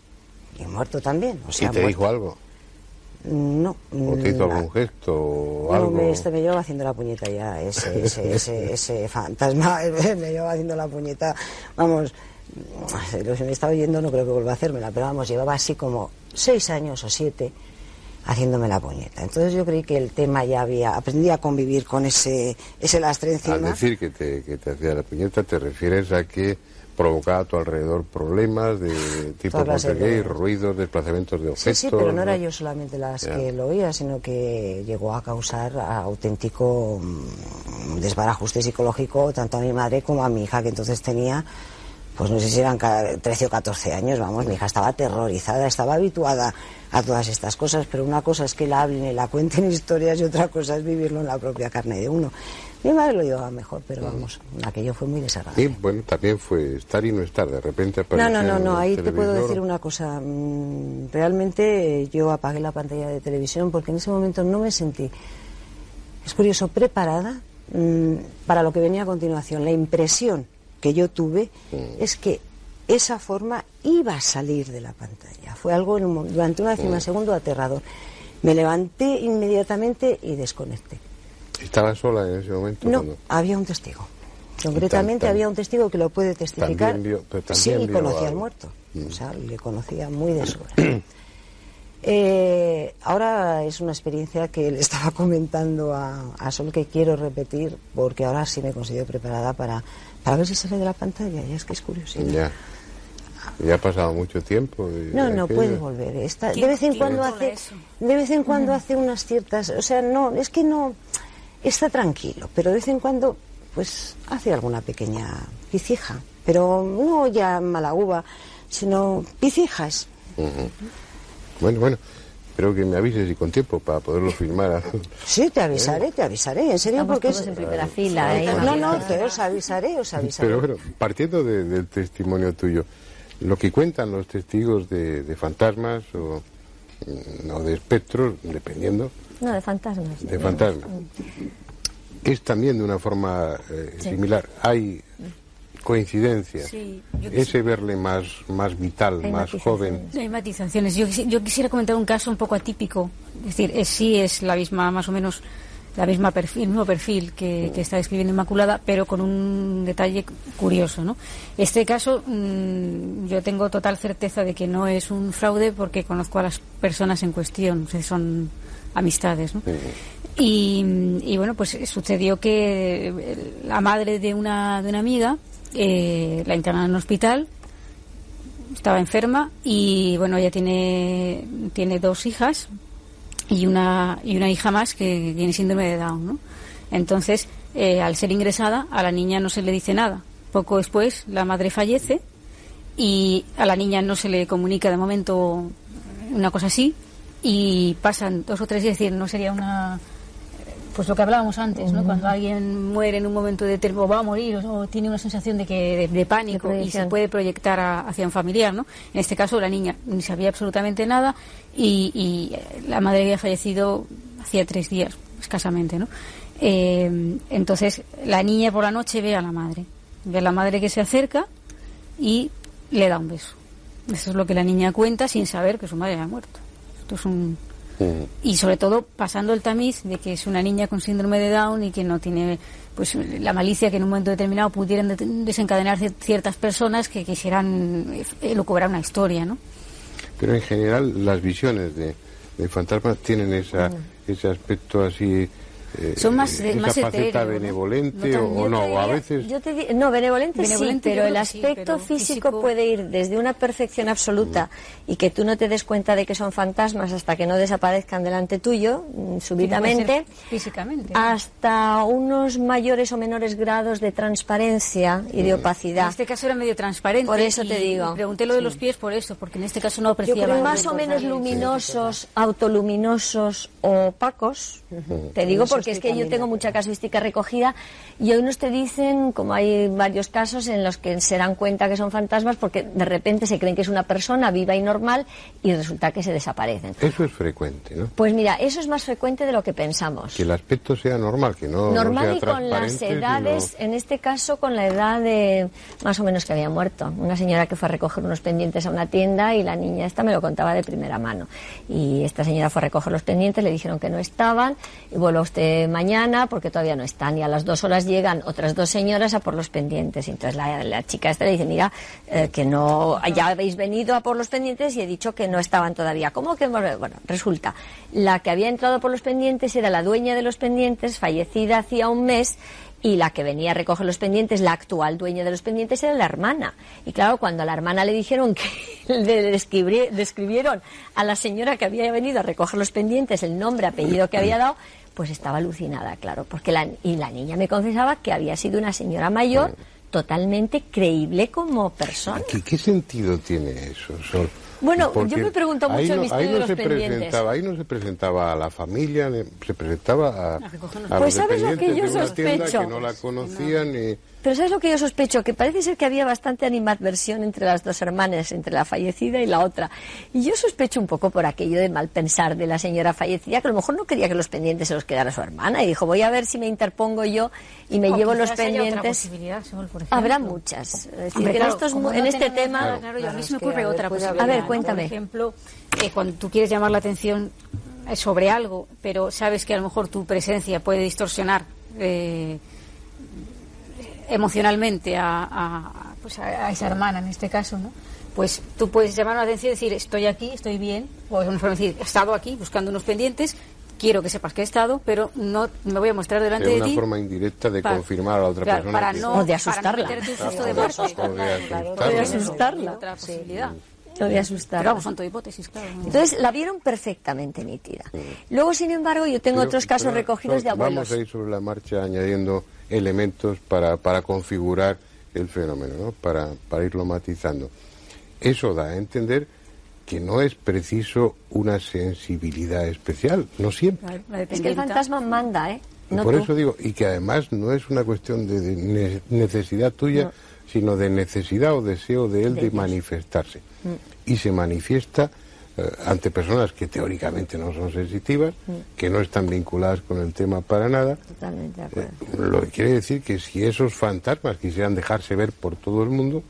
Y muerto también. O sea, ¿Y te dijo algo? No. ¿O te hizo algún gesto o algo? Me, este me lleva haciendo la puñeta ya, ese, ese, ese, ese fantasma me lleva haciendo la puñeta. Vamos, lo que me estaba oyendo no creo que vuelva a hacérmela, pero vamos, llevaba así como seis años o siete haciéndome la puñeta. Entonces yo creí que el tema ya había, aprendí a convivir con ese, ese lastre encima. Al decir que te, que te hacía la puñeta, te refieres a que provocaba a tu alrededor problemas de tipo poltergeist, ruidos, desplazamientos de objetos. Sí, sí, pero no, era yo solamente las que lo oía, sino que llegó a causar auténtico mm, desbarajuste psicológico tanto a mi madre como a mi hija, que entonces tenía pues no sé si eran 13 o 14 años, vamos, mi hija estaba aterrorizada, estaba habituada a todas estas cosas, pero una cosa es que la hablen y la cuenten historias y otra cosa es vivirlo en la propia carne de uno. Mi madre lo llevaba mejor, pero vamos, aquello fue muy desagradable. Y bueno, también fue estar y no estar, de repente apareció No, no, no, no ahí te puedo decir una cosa. Mm, realmente yo apagué la pantalla de televisión porque en ese momento no me sentí, es curioso, preparada mm, para lo que venía a continuación. La impresión que yo tuve es que esa forma iba a salir de la pantalla. Fue algo durante una décima segundo aterrador. Me levanté inmediatamente y desconecté. ¿Estaba sola en ese momento? No, había un testigo. Concretamente había un testigo que lo puede testificar. sí, y conocía al muerto. Mm. O sea, le conocía muy de sobra. Eh, ahora es una experiencia que le estaba comentando a, a, Sol que quiero repetir porque ahora sí me considero preparada para para ver si sale de la pantalla, ya es que es curioso. Ya. Ya ha pasado mucho tiempo. no, no puede volver. Está, de vez en cuando hace, de vez en cuando hace unas ciertas, o sea, no, es que no está tranquilo, pero de vez en cuando, pues hace alguna pequeña picija, pero no ya mala uva, sino picijas. Bueno, bueno. Espero que me avises y con tiempo para poderlo filmar. Sí, te avisaré, te avisaré, en serio, porque es... en primera fila. ¿eh? No, no, te os avisaré, os avisaré. Pero bueno, partiendo del testimonio tuyo, lo que cuentan los testigos de, fantasmas o, no de espectros, dependiendo... No, de fantasmas. De fantasmas. Mm. Es también de una forma eh, similar. Hay coincidencia. Ese verle más, más vital, más joven. Hay matizaciones. Yo, yo, quisiera comentar un caso un poco atípico. Es decir, es, sí es la misma, más o menos, la misma perfil, el mismo perfil que, está describiendo Inmaculada, pero con un detalle curioso. ¿no? Este caso, mm, yo tengo total certeza de que no es un fraude porque conozco a las personas en cuestión, son amistades. ¿no? Y, y, bueno, pues sucedió que la madre de una, de una amiga eh, la internaron en el hospital estaba enferma y bueno, ella tiene, tiene dos hijas y una, y una hija más que tiene síndrome de Down, ¿no? Entonces, eh, al ser ingresada, a la niña no se le dice nada. Poco después, la madre fallece y a la niña no se le comunica de momento una cosa así y pasan dos o tres días, es decir, no sería una pues lo que hablábamos antes, ¿no? Cuando alguien muere en un momento determinado, o va a morir, o, tiene una sensación de que de, pánico y se puede proyectar hacia un familiar, ¿no? En este caso la niña ni sabía absolutamente nada y, la madre había fallecido hacía tres días, escasamente, ¿no? Eh, entonces la niña por la noche ve a la madre, ve a la madre que se acerca y le da un beso. Eso es lo que la niña cuenta sin saber que su madre ha muerto. Esto es un, y sobre todo pasando el tamiz de que es una niña con síndrome de Down y que no tiene pues la malicia que en un momento determinado pudieran desencadenar ciertas personas que quisieran elucubrar una historia, ¿no? Pero en general las visiones de, de fantasmas tienen esa, ese aspecto así eh, son más, esa más faceta benevolente o, no, a veces... no, benevolente, sí, pero el aspecto físico, puede ir desde una perfección absoluta mm. y que tú no te des cuenta de que son fantasmas hasta que no desaparezcan delante tuyo, mm, súbitamente, físicamente, hasta unos mayores o menores grados de transparencia y de mm. opacidad. En este caso era medio transparente. Por eso te digo. pregunté lo de los pies por eso, porque en este caso no apreciaba. más o menos luminosos, autoluminosos o opacos, te digo porque es que yo tengo mucha casuística recogida y hoy nos te dicen, como hay varios casos en los que se dan cuenta que son fantasmas porque de repente se creen que es una persona viva y normal y resulta que se desaparecen. Eso es frecuente, ¿no? Pues mira, eso es más frecuente de lo que pensamos. Que el aspecto sea normal, que no Normal y con las edades, en este caso con la edad de más o menos que había muerto. Una señora que fue a recoger unos pendientes a una tienda y la niña esta me lo contaba de primera mano. Y esta señora fue a recoger los pendientes, le dijeron que no estaban y vuelve usted mañana porque todavía no están y a las dos horas llegan otras dos señoras a por los pendientes. Entonces la, chica esta le dice, mira, eh, que no, ya habéis venido a por los pendientes y he dicho que no estaban todavía. ¿Cómo que? Bueno, resulta, la que había entrado por los pendientes era la dueña de los pendientes, fallecida hacía un mes, y la que venía a recoger los pendientes, la actual dueña de los pendientes, era la hermana. Y claro, cuando a la hermana le dijeron que le describieron a la señora que había venido a recoger los pendientes el nombre, apellido que había dado, pues estaba alucinada, claro, porque la, y la niña me confesaba que había sido una señora mayor totalmente creíble como persona. ¿Qué, sentido tiene eso, Sol? Bueno, yo me pregunto mucho el misterio de los se pendientes. Presentaba, ahí no se presentaba a la familia, se presentaba a, a, pues sabes lo que yo sospecho. que no la conocían y pero ¿sabes lo que yo sospecho? Que parece ser que había bastante animadversión entre las dos hermanas, entre la fallecida y la otra. Y yo sospecho un poco por aquello de mal pensar de la señora fallecida, que a lo mejor no quería que los pendientes se los quedara su hermana. Y dijo, voy a ver si me interpongo yo y me llevo los pendientes. Habrá muchas. en, este tema... a mí se me ocurre otra A ver, cuéntame. Por ejemplo, eh, cuando tú quieres llamar la atención eh, sobre algo, pero sabes que a lo mejor tu presencia puede distorsionar... Eh, emocionalmente a, pues a, esa hermana en este caso, ¿no? Pues tú puedes llamar la atención y decir, estoy aquí, estoy bien, o es una forma de decir, he estado aquí buscando unos pendientes, quiero que sepas que he estado, pero no me voy a mostrar delante de ti. Es una forma indirecta de confirmar a la otra persona. Para no, o de asustarla. Para no un susto de muerte. O de asustarla. Otra posibilidad. Lo de asustar. Pero vamos, son hipótesis, claro. Entonces la vieron perfectamente nítida. Luego, sin embargo, yo tengo otros casos recogidos de abuelos. Vamos a ir sobre la marcha añadiendo elementos para, para configurar el fenómeno, ¿no? para, para irlo matizando. Eso da a entender que no es preciso una sensibilidad especial, no siempre. es que el fantasma manda, ¿eh? Por eso digo, y que además no es una cuestión de, necesidad tuya, sino de necesidad o deseo de él de, manifestarse. Mm. Y se manifiesta eh, ante personas que teóricamente no son sensitivas, mm. que no están vinculadas con el tema para nada. Totalmente de acuerdo. Eh, lo que quiere decir que si esos fantasmas quisieran dejarse ver por todo el mundo,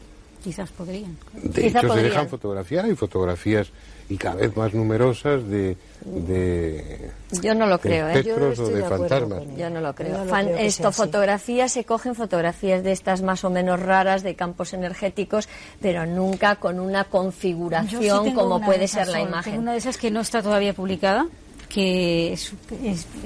quizás podrían. De hecho, se dejan fotografiar, hay fotografías y cada vez más numerosas de, de yo no lo creo ¿eh? yo o de fantasmas. yo no lo creo, esto fotografías se cogen fotografías de estas más o menos raras de campos energéticos pero nunca con una configuración como puede ser la imagen. Una de esas que no está todavía publicada que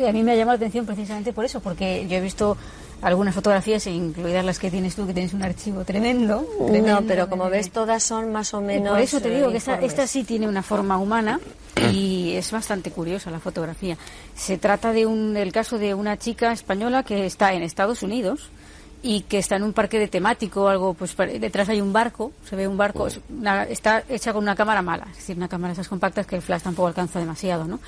a mí me ha llamado la atención precisamente por eso porque yo he visto algunas fotografías, incluidas las que tienes tú, que tienes un archivo tremendo. no, pero como ves, todas son más o menos. por eso te digo que esta, esta, sí tiene una forma humana y es bastante curiosa la fotografía. Se trata de un, el caso de una chica española que está en Estados Unidos y que está en un parque de temático o algo, pues detrás hay un barco, se ve un barco, está hecha con una cámara mala, es decir, una cámara esas compactas que el flash tampoco alcanza demasiado, ¿no?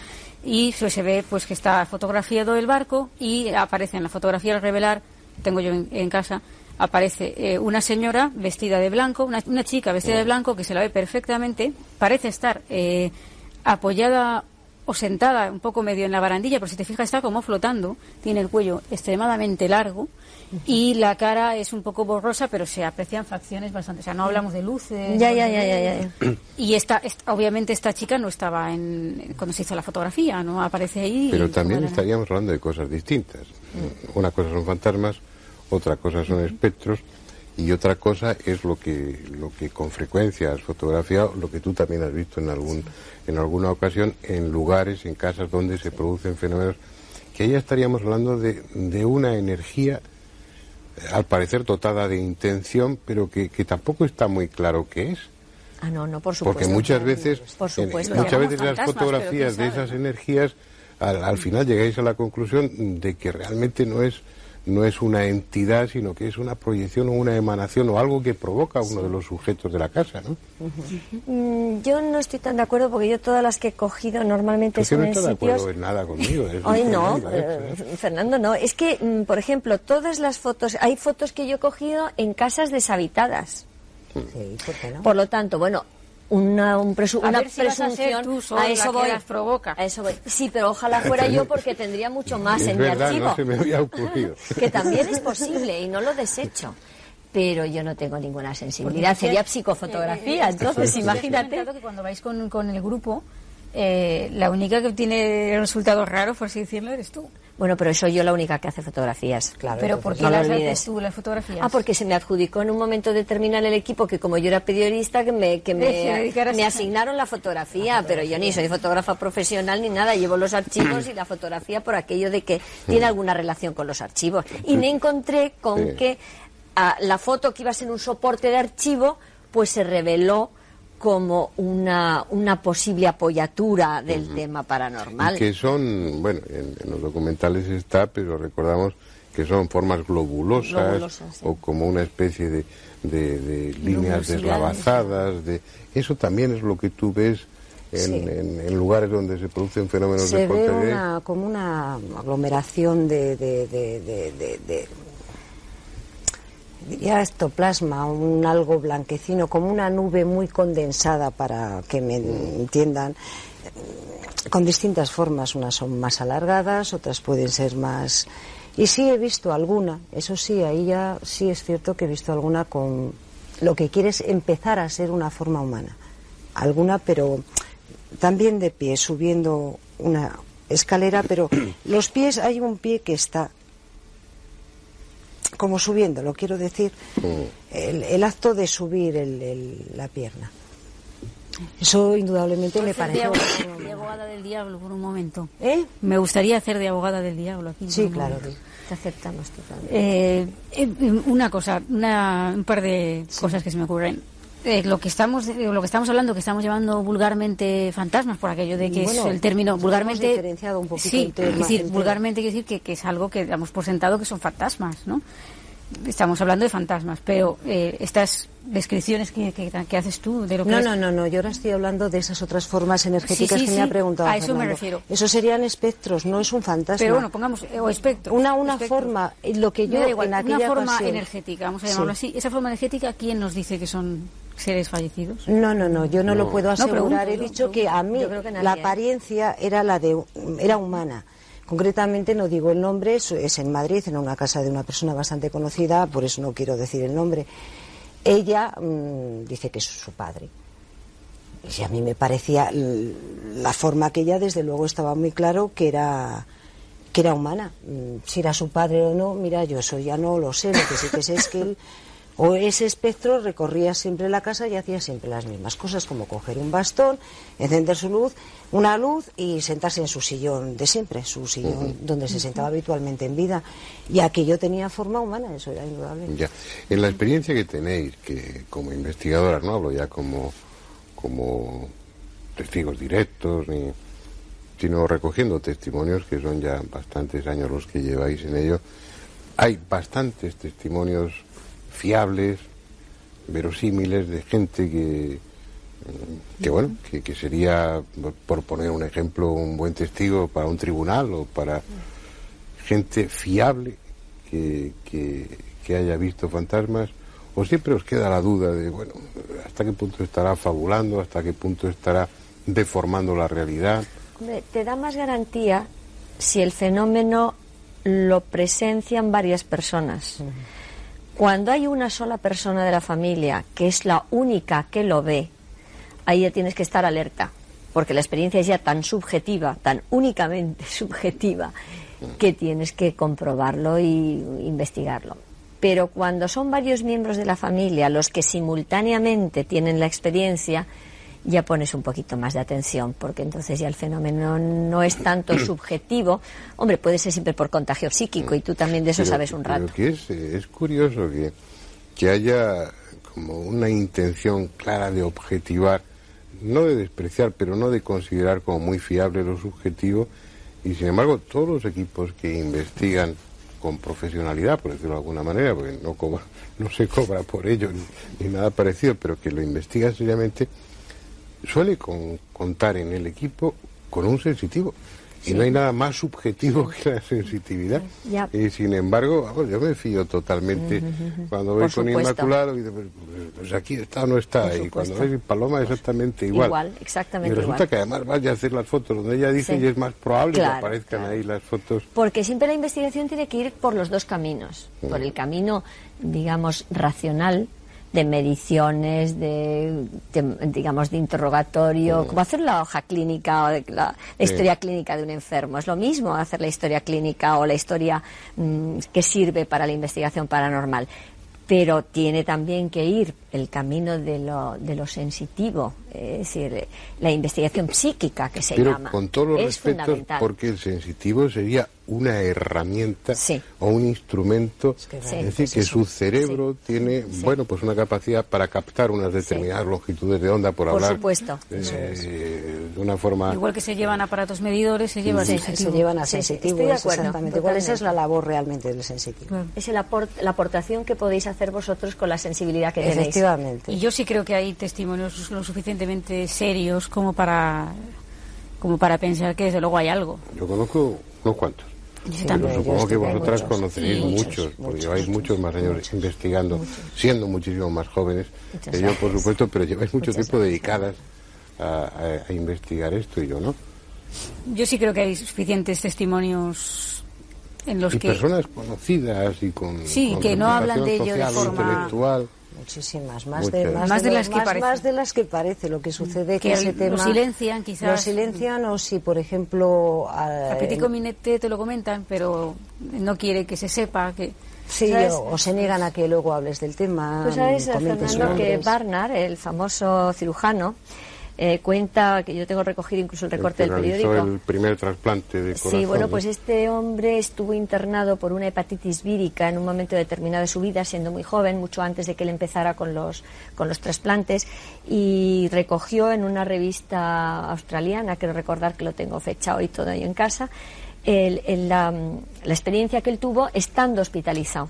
Y se ve pues que está fotografiado el barco y aparece en la fotografía al revelar, tengo yo en, casa, aparece eh, una señora vestida de blanco, una, chica vestida de blanco que se la ve perfectamente, parece estar eh, apoyada o sentada un poco medio en la barandilla, pero si te fijas está como flotando, tiene el cuello extremadamente largo y la cara es un poco borrosa, pero se aprecian facciones bastante. O sea, no hablamos de luces. Ya, ya, ya, ya, Y esta, obviamente esta chica no estaba en, cuando se hizo la fotografía, ¿no? Aparece ahí. Pero también estaríamos hablando de cosas distintas. Una cosa son fantasmas, otra cosa son espectros y otra cosa es lo que lo que con frecuencia has fotografiado, lo que tú también has visto en algún en alguna ocasión en lugares, en casas donde se producen fenómenos que ahí estaríamos hablando de, de una energía al parecer dotada de intención, pero que, tampoco está muy claro qué es. Ah, no, no, por supuesto. Porque muchas veces, muchas veces las fotografías de esas energías, al, final llegáis a la conclusión de que realmente no es no es una entidad, sino que es una proyección o una emanación o algo que provoca uno de los sujetos de la casa, ¿no? Mm, yo no estoy tan de acuerdo porque yo todas las que he cogido normalmente son no en sitios... de acuerdo en nada conmigo. Hoy no, eh, Fernando, no. Es que, mm, por ejemplo, todas las fotos, hay fotos que yo he cogido en casas deshabitadas. Sí, ¿por, qué no? por lo tanto, bueno, una, un una presunción a, eso voy, provoca. a eso voy. Sí, pero ojalá fuera yo porque tendría mucho más en mi archivo. No se me había ocurrido. que también es posible y no lo desecho. Pero yo no tengo ninguna sensibilidad. Sería psicofotografía. Eh, entonces, imagínate. que cuando vais con, con el grupo, eh, la única que tiene resultados raros, por así decirlo, eres tú. Bueno, pero soy yo la única que hace fotografías, claro. Pero ¿por qué no las haces tú, las fotografías? Ah, porque se me adjudicó en un momento determinado el equipo que como yo era periodista que me, que me, me asignaron la fotografía, pero yo ni soy fotógrafa profesional ni nada, llevo los archivos y la fotografía por aquello de que tiene alguna relación con los archivos. Y me encontré con que ah, la foto que iba a ser un soporte de archivo, pues se reveló como una, una posible apoyatura del tema paranormal. que son, bueno, en, los documentales está, pero recordamos que son formas globulosas, o como una especie de, de, líneas deslavazadas. De, eso también es lo que tú ves en, en, lugares donde se producen fenómenos se de ve una, como una aglomeración de, de, de diría plasma un algo blanquecino, como una nube muy condensada para que me entiendan, con distintas formas, unas son más alargadas, otras pueden ser más... Y sí he visto alguna, eso sí, ahí ya sí es cierto que he visto alguna con lo que quiere es empezar a ser una forma humana. Alguna, pero también de pie, subiendo una escalera, pero los pies, hay un pie que está como subiendo, lo quiero decir, mm. el, acto de subir la pierna. Eso indudablemente me parece. De, abogada del diablo por un momento. ¿Eh? Me gustaría hacer de abogada del diablo aquí. Sí, claro. Te aceptamos totalmente. Eh, eh, una cosa, una, un par de cosas que se me ocurren. Eh, lo que estamos lo que estamos hablando que estamos llamando vulgarmente fantasmas por aquello de que es el término vulgarmente diferenciado un poquito sí es decir vulgarmente quiere decir que, es algo que damos por sentado que son fantasmas no estamos hablando de fantasmas pero eh, estas descripciones que, que, haces tú de lo que no no no no yo ahora estoy hablando de esas otras formas energéticas que me ha preguntado a eso me refiero. Eso serían espectros no es un fantasma. Pero bueno pongamos o espectro una una forma lo que yo en aquella una forma energética vamos a llamarlo así. Esa forma energética quién nos dice que son seres fallecidos? No, no, no, yo no, lo puedo asegurar. He dicho que a mí la apariencia era la de era humana. Concretamente no digo el nombre, es en Madrid, en una casa de una persona bastante conocida, por eso no quiero decir el nombre. Ella mm, dice que es su padre. Y a mí me parecía la forma que ella, desde luego, estaba muy claro que era que era humana. Mm, si era su padre o no, mira, yo eso ya no lo sé. Lo que sí que sé es que él O ese espectro recorría siempre la casa y hacía siempre las mismas cosas, como coger un bastón, encender su luz, una luz y sentarse en su sillón de siempre, su sillón donde se sentaba habitualmente en vida. Y aquello tenía forma humana, eso era indudable. Ya. En la experiencia que tenéis, que como investigadora, no hablo ya como, como testigos directos, ni, sino recogiendo testimonios, que son ya bastantes años los que lleváis en ello, hay bastantes testimonios fiables, verosímiles de gente que, que bueno, que, sería, por poner un ejemplo, un buen testigo para un tribunal o para gente fiable que, que, haya visto fantasmas, o siempre os queda la duda de, bueno, hasta qué punto estará fabulando, hasta qué punto estará deformando la realidad. te da más garantía si el fenómeno lo presencian varias personas. Cuando hay una sola persona de la familia que es la única que lo ve, ahí ya tienes que estar alerta, porque la experiencia es ya tan subjetiva, tan únicamente subjetiva, que tienes que comprobarlo y investigarlo. Pero cuando son varios miembros de la familia los que simultáneamente tienen la experiencia, ya pones un poquito más de atención, porque entonces ya el fenómeno no es tanto subjetivo. Hombre, puede ser siempre por contagio psíquico y tú también de eso sabes un rato. que es, es curioso que, que haya como una intención clara de objetivar, no de despreciar, pero no de considerar como muy fiable lo subjetivo, y sin embargo todos los equipos que investigan con profesionalidad, por decirlo de alguna manera, porque no, cobra, no se cobra por ello ni, ni nada parecido, pero que lo investigan seriamente, suele contar en el equipo con un sensitivo. Y no hay nada más subjetivo que la sensitividad. Y sin embargo, yo me fío totalmente cuando voy con Inmaculado y pues, pues, aquí está o no está. y cuando voy Paloma exactamente igual. Igual, exactamente Y resulta que además vaya a hacer las fotos donde ella dice y es más probable que aparezcan ahí las fotos. Porque siempre la investigación tiene que ir por los dos caminos. Por el camino, digamos, racional de mediciones, de, digamos, de interrogatorio, como hacer la hoja clínica o de la, historia clínica de un enfermo. Es lo mismo hacer la historia clínica o la historia mm, que sirve para la investigación paranormal. Pero tiene también que ir el camino de lo, de lo sensitivo, es decir, la investigación psíquica que se llama. Con todos los respetos, porque el sensitivo sería una herramienta o un instrumento, es, decir, que su cerebro tiene, bueno, pues una capacidad para captar unas determinadas longitudes de onda, por, por hablar supuesto. de una forma... Igual que se llevan aparatos medidores, se llevan, se llevan a sensitivos, exactamente. ¿Cuál esa es la labor realmente del sensitivo? Es la aportación que podéis hacer vosotros con la sensibilidad que tenéis. Efectivamente. Y yo sí creo que hay testimonios lo suficientemente serios como para como para pensar que desde luego hay algo. Yo conozco unos cuantos. Yo supongo que vosotras conoceréis muchos, porque lleváis muchos más años investigando, siendo muchísimo más jóvenes que yo, por supuesto, pero lleváis mucho tiempo dedicadas a, investigar esto y yo no. Yo sí creo que hay suficientes testimonios en los y que... personas conocidas y con... Sí, que no hablan de ello de forma... Intelectual muchísimas, más de, más, de, las que parece. Más de las que parece. Lo que sucede que, que ese tema... Lo silencian, quizás. Lo silencian o si, por ejemplo... A, Petit Minete te lo comentan, pero no quiere que se sepa que... Sí, o, se niegan a que luego hables del tema. Tú sabes, Fernando, que Barnard, el famoso cirujano, eh, cuenta que yo tengo recogido incluso el recorte del periódico. el primer trasplante de corazón. Sí, bueno, pues este hombre estuvo internado por una hepatitis vírica en un momento determinado de su vida, siendo muy joven, mucho antes de que él empezara con los, con los trasplantes, y recogió en una revista australiana, quiero recordar que lo tengo fechado y todo ahí en casa, la, experiencia que él tuvo estando hospitalizado.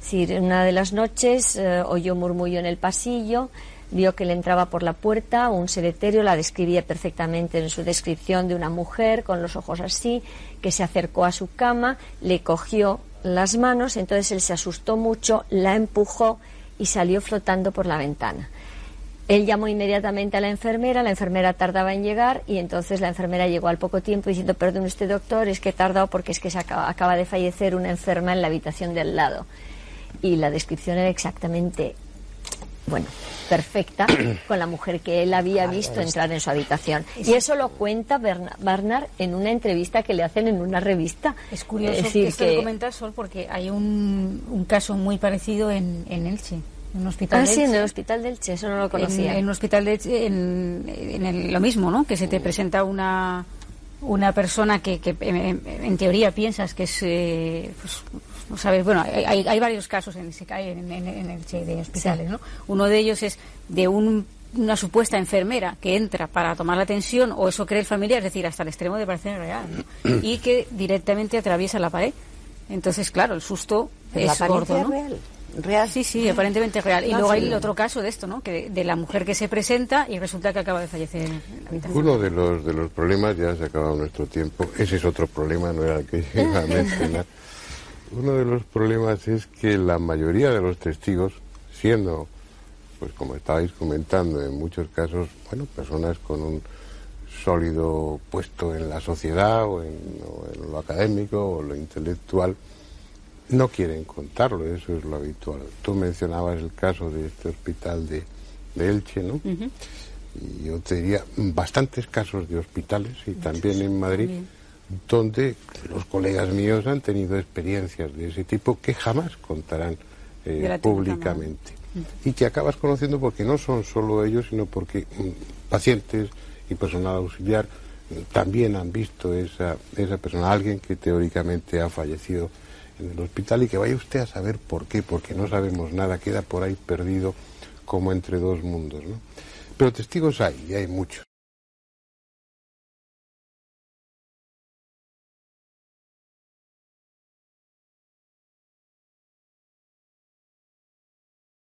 Es decir, una de las noches eh, oyó murmullo en el pasillo, vio que le entraba por la puerta un ser etéreo, la describía perfectamente en su descripción de una mujer con los ojos así, que se acercó a su cama, le cogió las manos, entonces él se asustó mucho, la empujó y salió flotando por la ventana. Él llamó inmediatamente a la enfermera, la enfermera tardaba en llegar y entonces la enfermera llegó al poco tiempo diciendo, perdón usted doctor, es que he tardado porque es que se acaba, acaba de fallecer una enferma en la habitación del lado. Y la descripción era exactamente bueno, perfecta con la mujer que él había visto entrar en su habitación. Y eso lo cuenta Barnard en una entrevista que le hacen en una revista. Es curioso decir, que esto lo Sol porque hay un, caso muy parecido en, en Elche En un hospital ah, sí, en el hospital del Che, eso no lo conocía. En, un hospital de en, lo mismo, ¿no? Que se te presenta una una persona que, que en, teoría piensas que es, eh, pues, no sabes, bueno, hay, hay varios casos en, en, en el Che de hospitales, ¿no? Uno de ellos es de un una supuesta enfermera que entra para tomar la atención, o eso cree el familiar, es decir, hasta el extremo de parecer real, y que directamente atraviesa la pared. Entonces, claro, el susto es gordo, ¿no? real? ¿Real? Sí, sí, aparentemente real. Y luego hay el otro caso de esto, ¿no? Que de, la mujer que se presenta y resulta que acaba de fallecer en la habitación. Uno de los, de los problemas, ya se ha acabado nuestro tiempo, ese es otro problema, no era el que iba a mencionar. Uno de los problemas es que la mayoría de los testigos, siendo pues como estabais comentando, en muchos casos, bueno, personas con un sólido puesto en la sociedad o en, lo académico o lo intelectual, no quieren contarlo, eso es lo habitual. Tú mencionabas el caso de este hospital de, Elche, ¿no? Y yo te diría bastantes casos de hospitales y también en Madrid, donde los colegas míos han tenido experiencias de ese tipo que jamás contarán eh, públicamente y que acabas conociendo porque no son solo ellos, sino porque mm, pacientes y personal auxiliar mm, también han visto esa, esa persona, alguien que teóricamente ha fallecido en el hospital y que vaya usted a saber por qué, porque no sabemos nada, queda por ahí perdido como entre dos mundos. ¿no? Pero testigos hay, y hay muchos.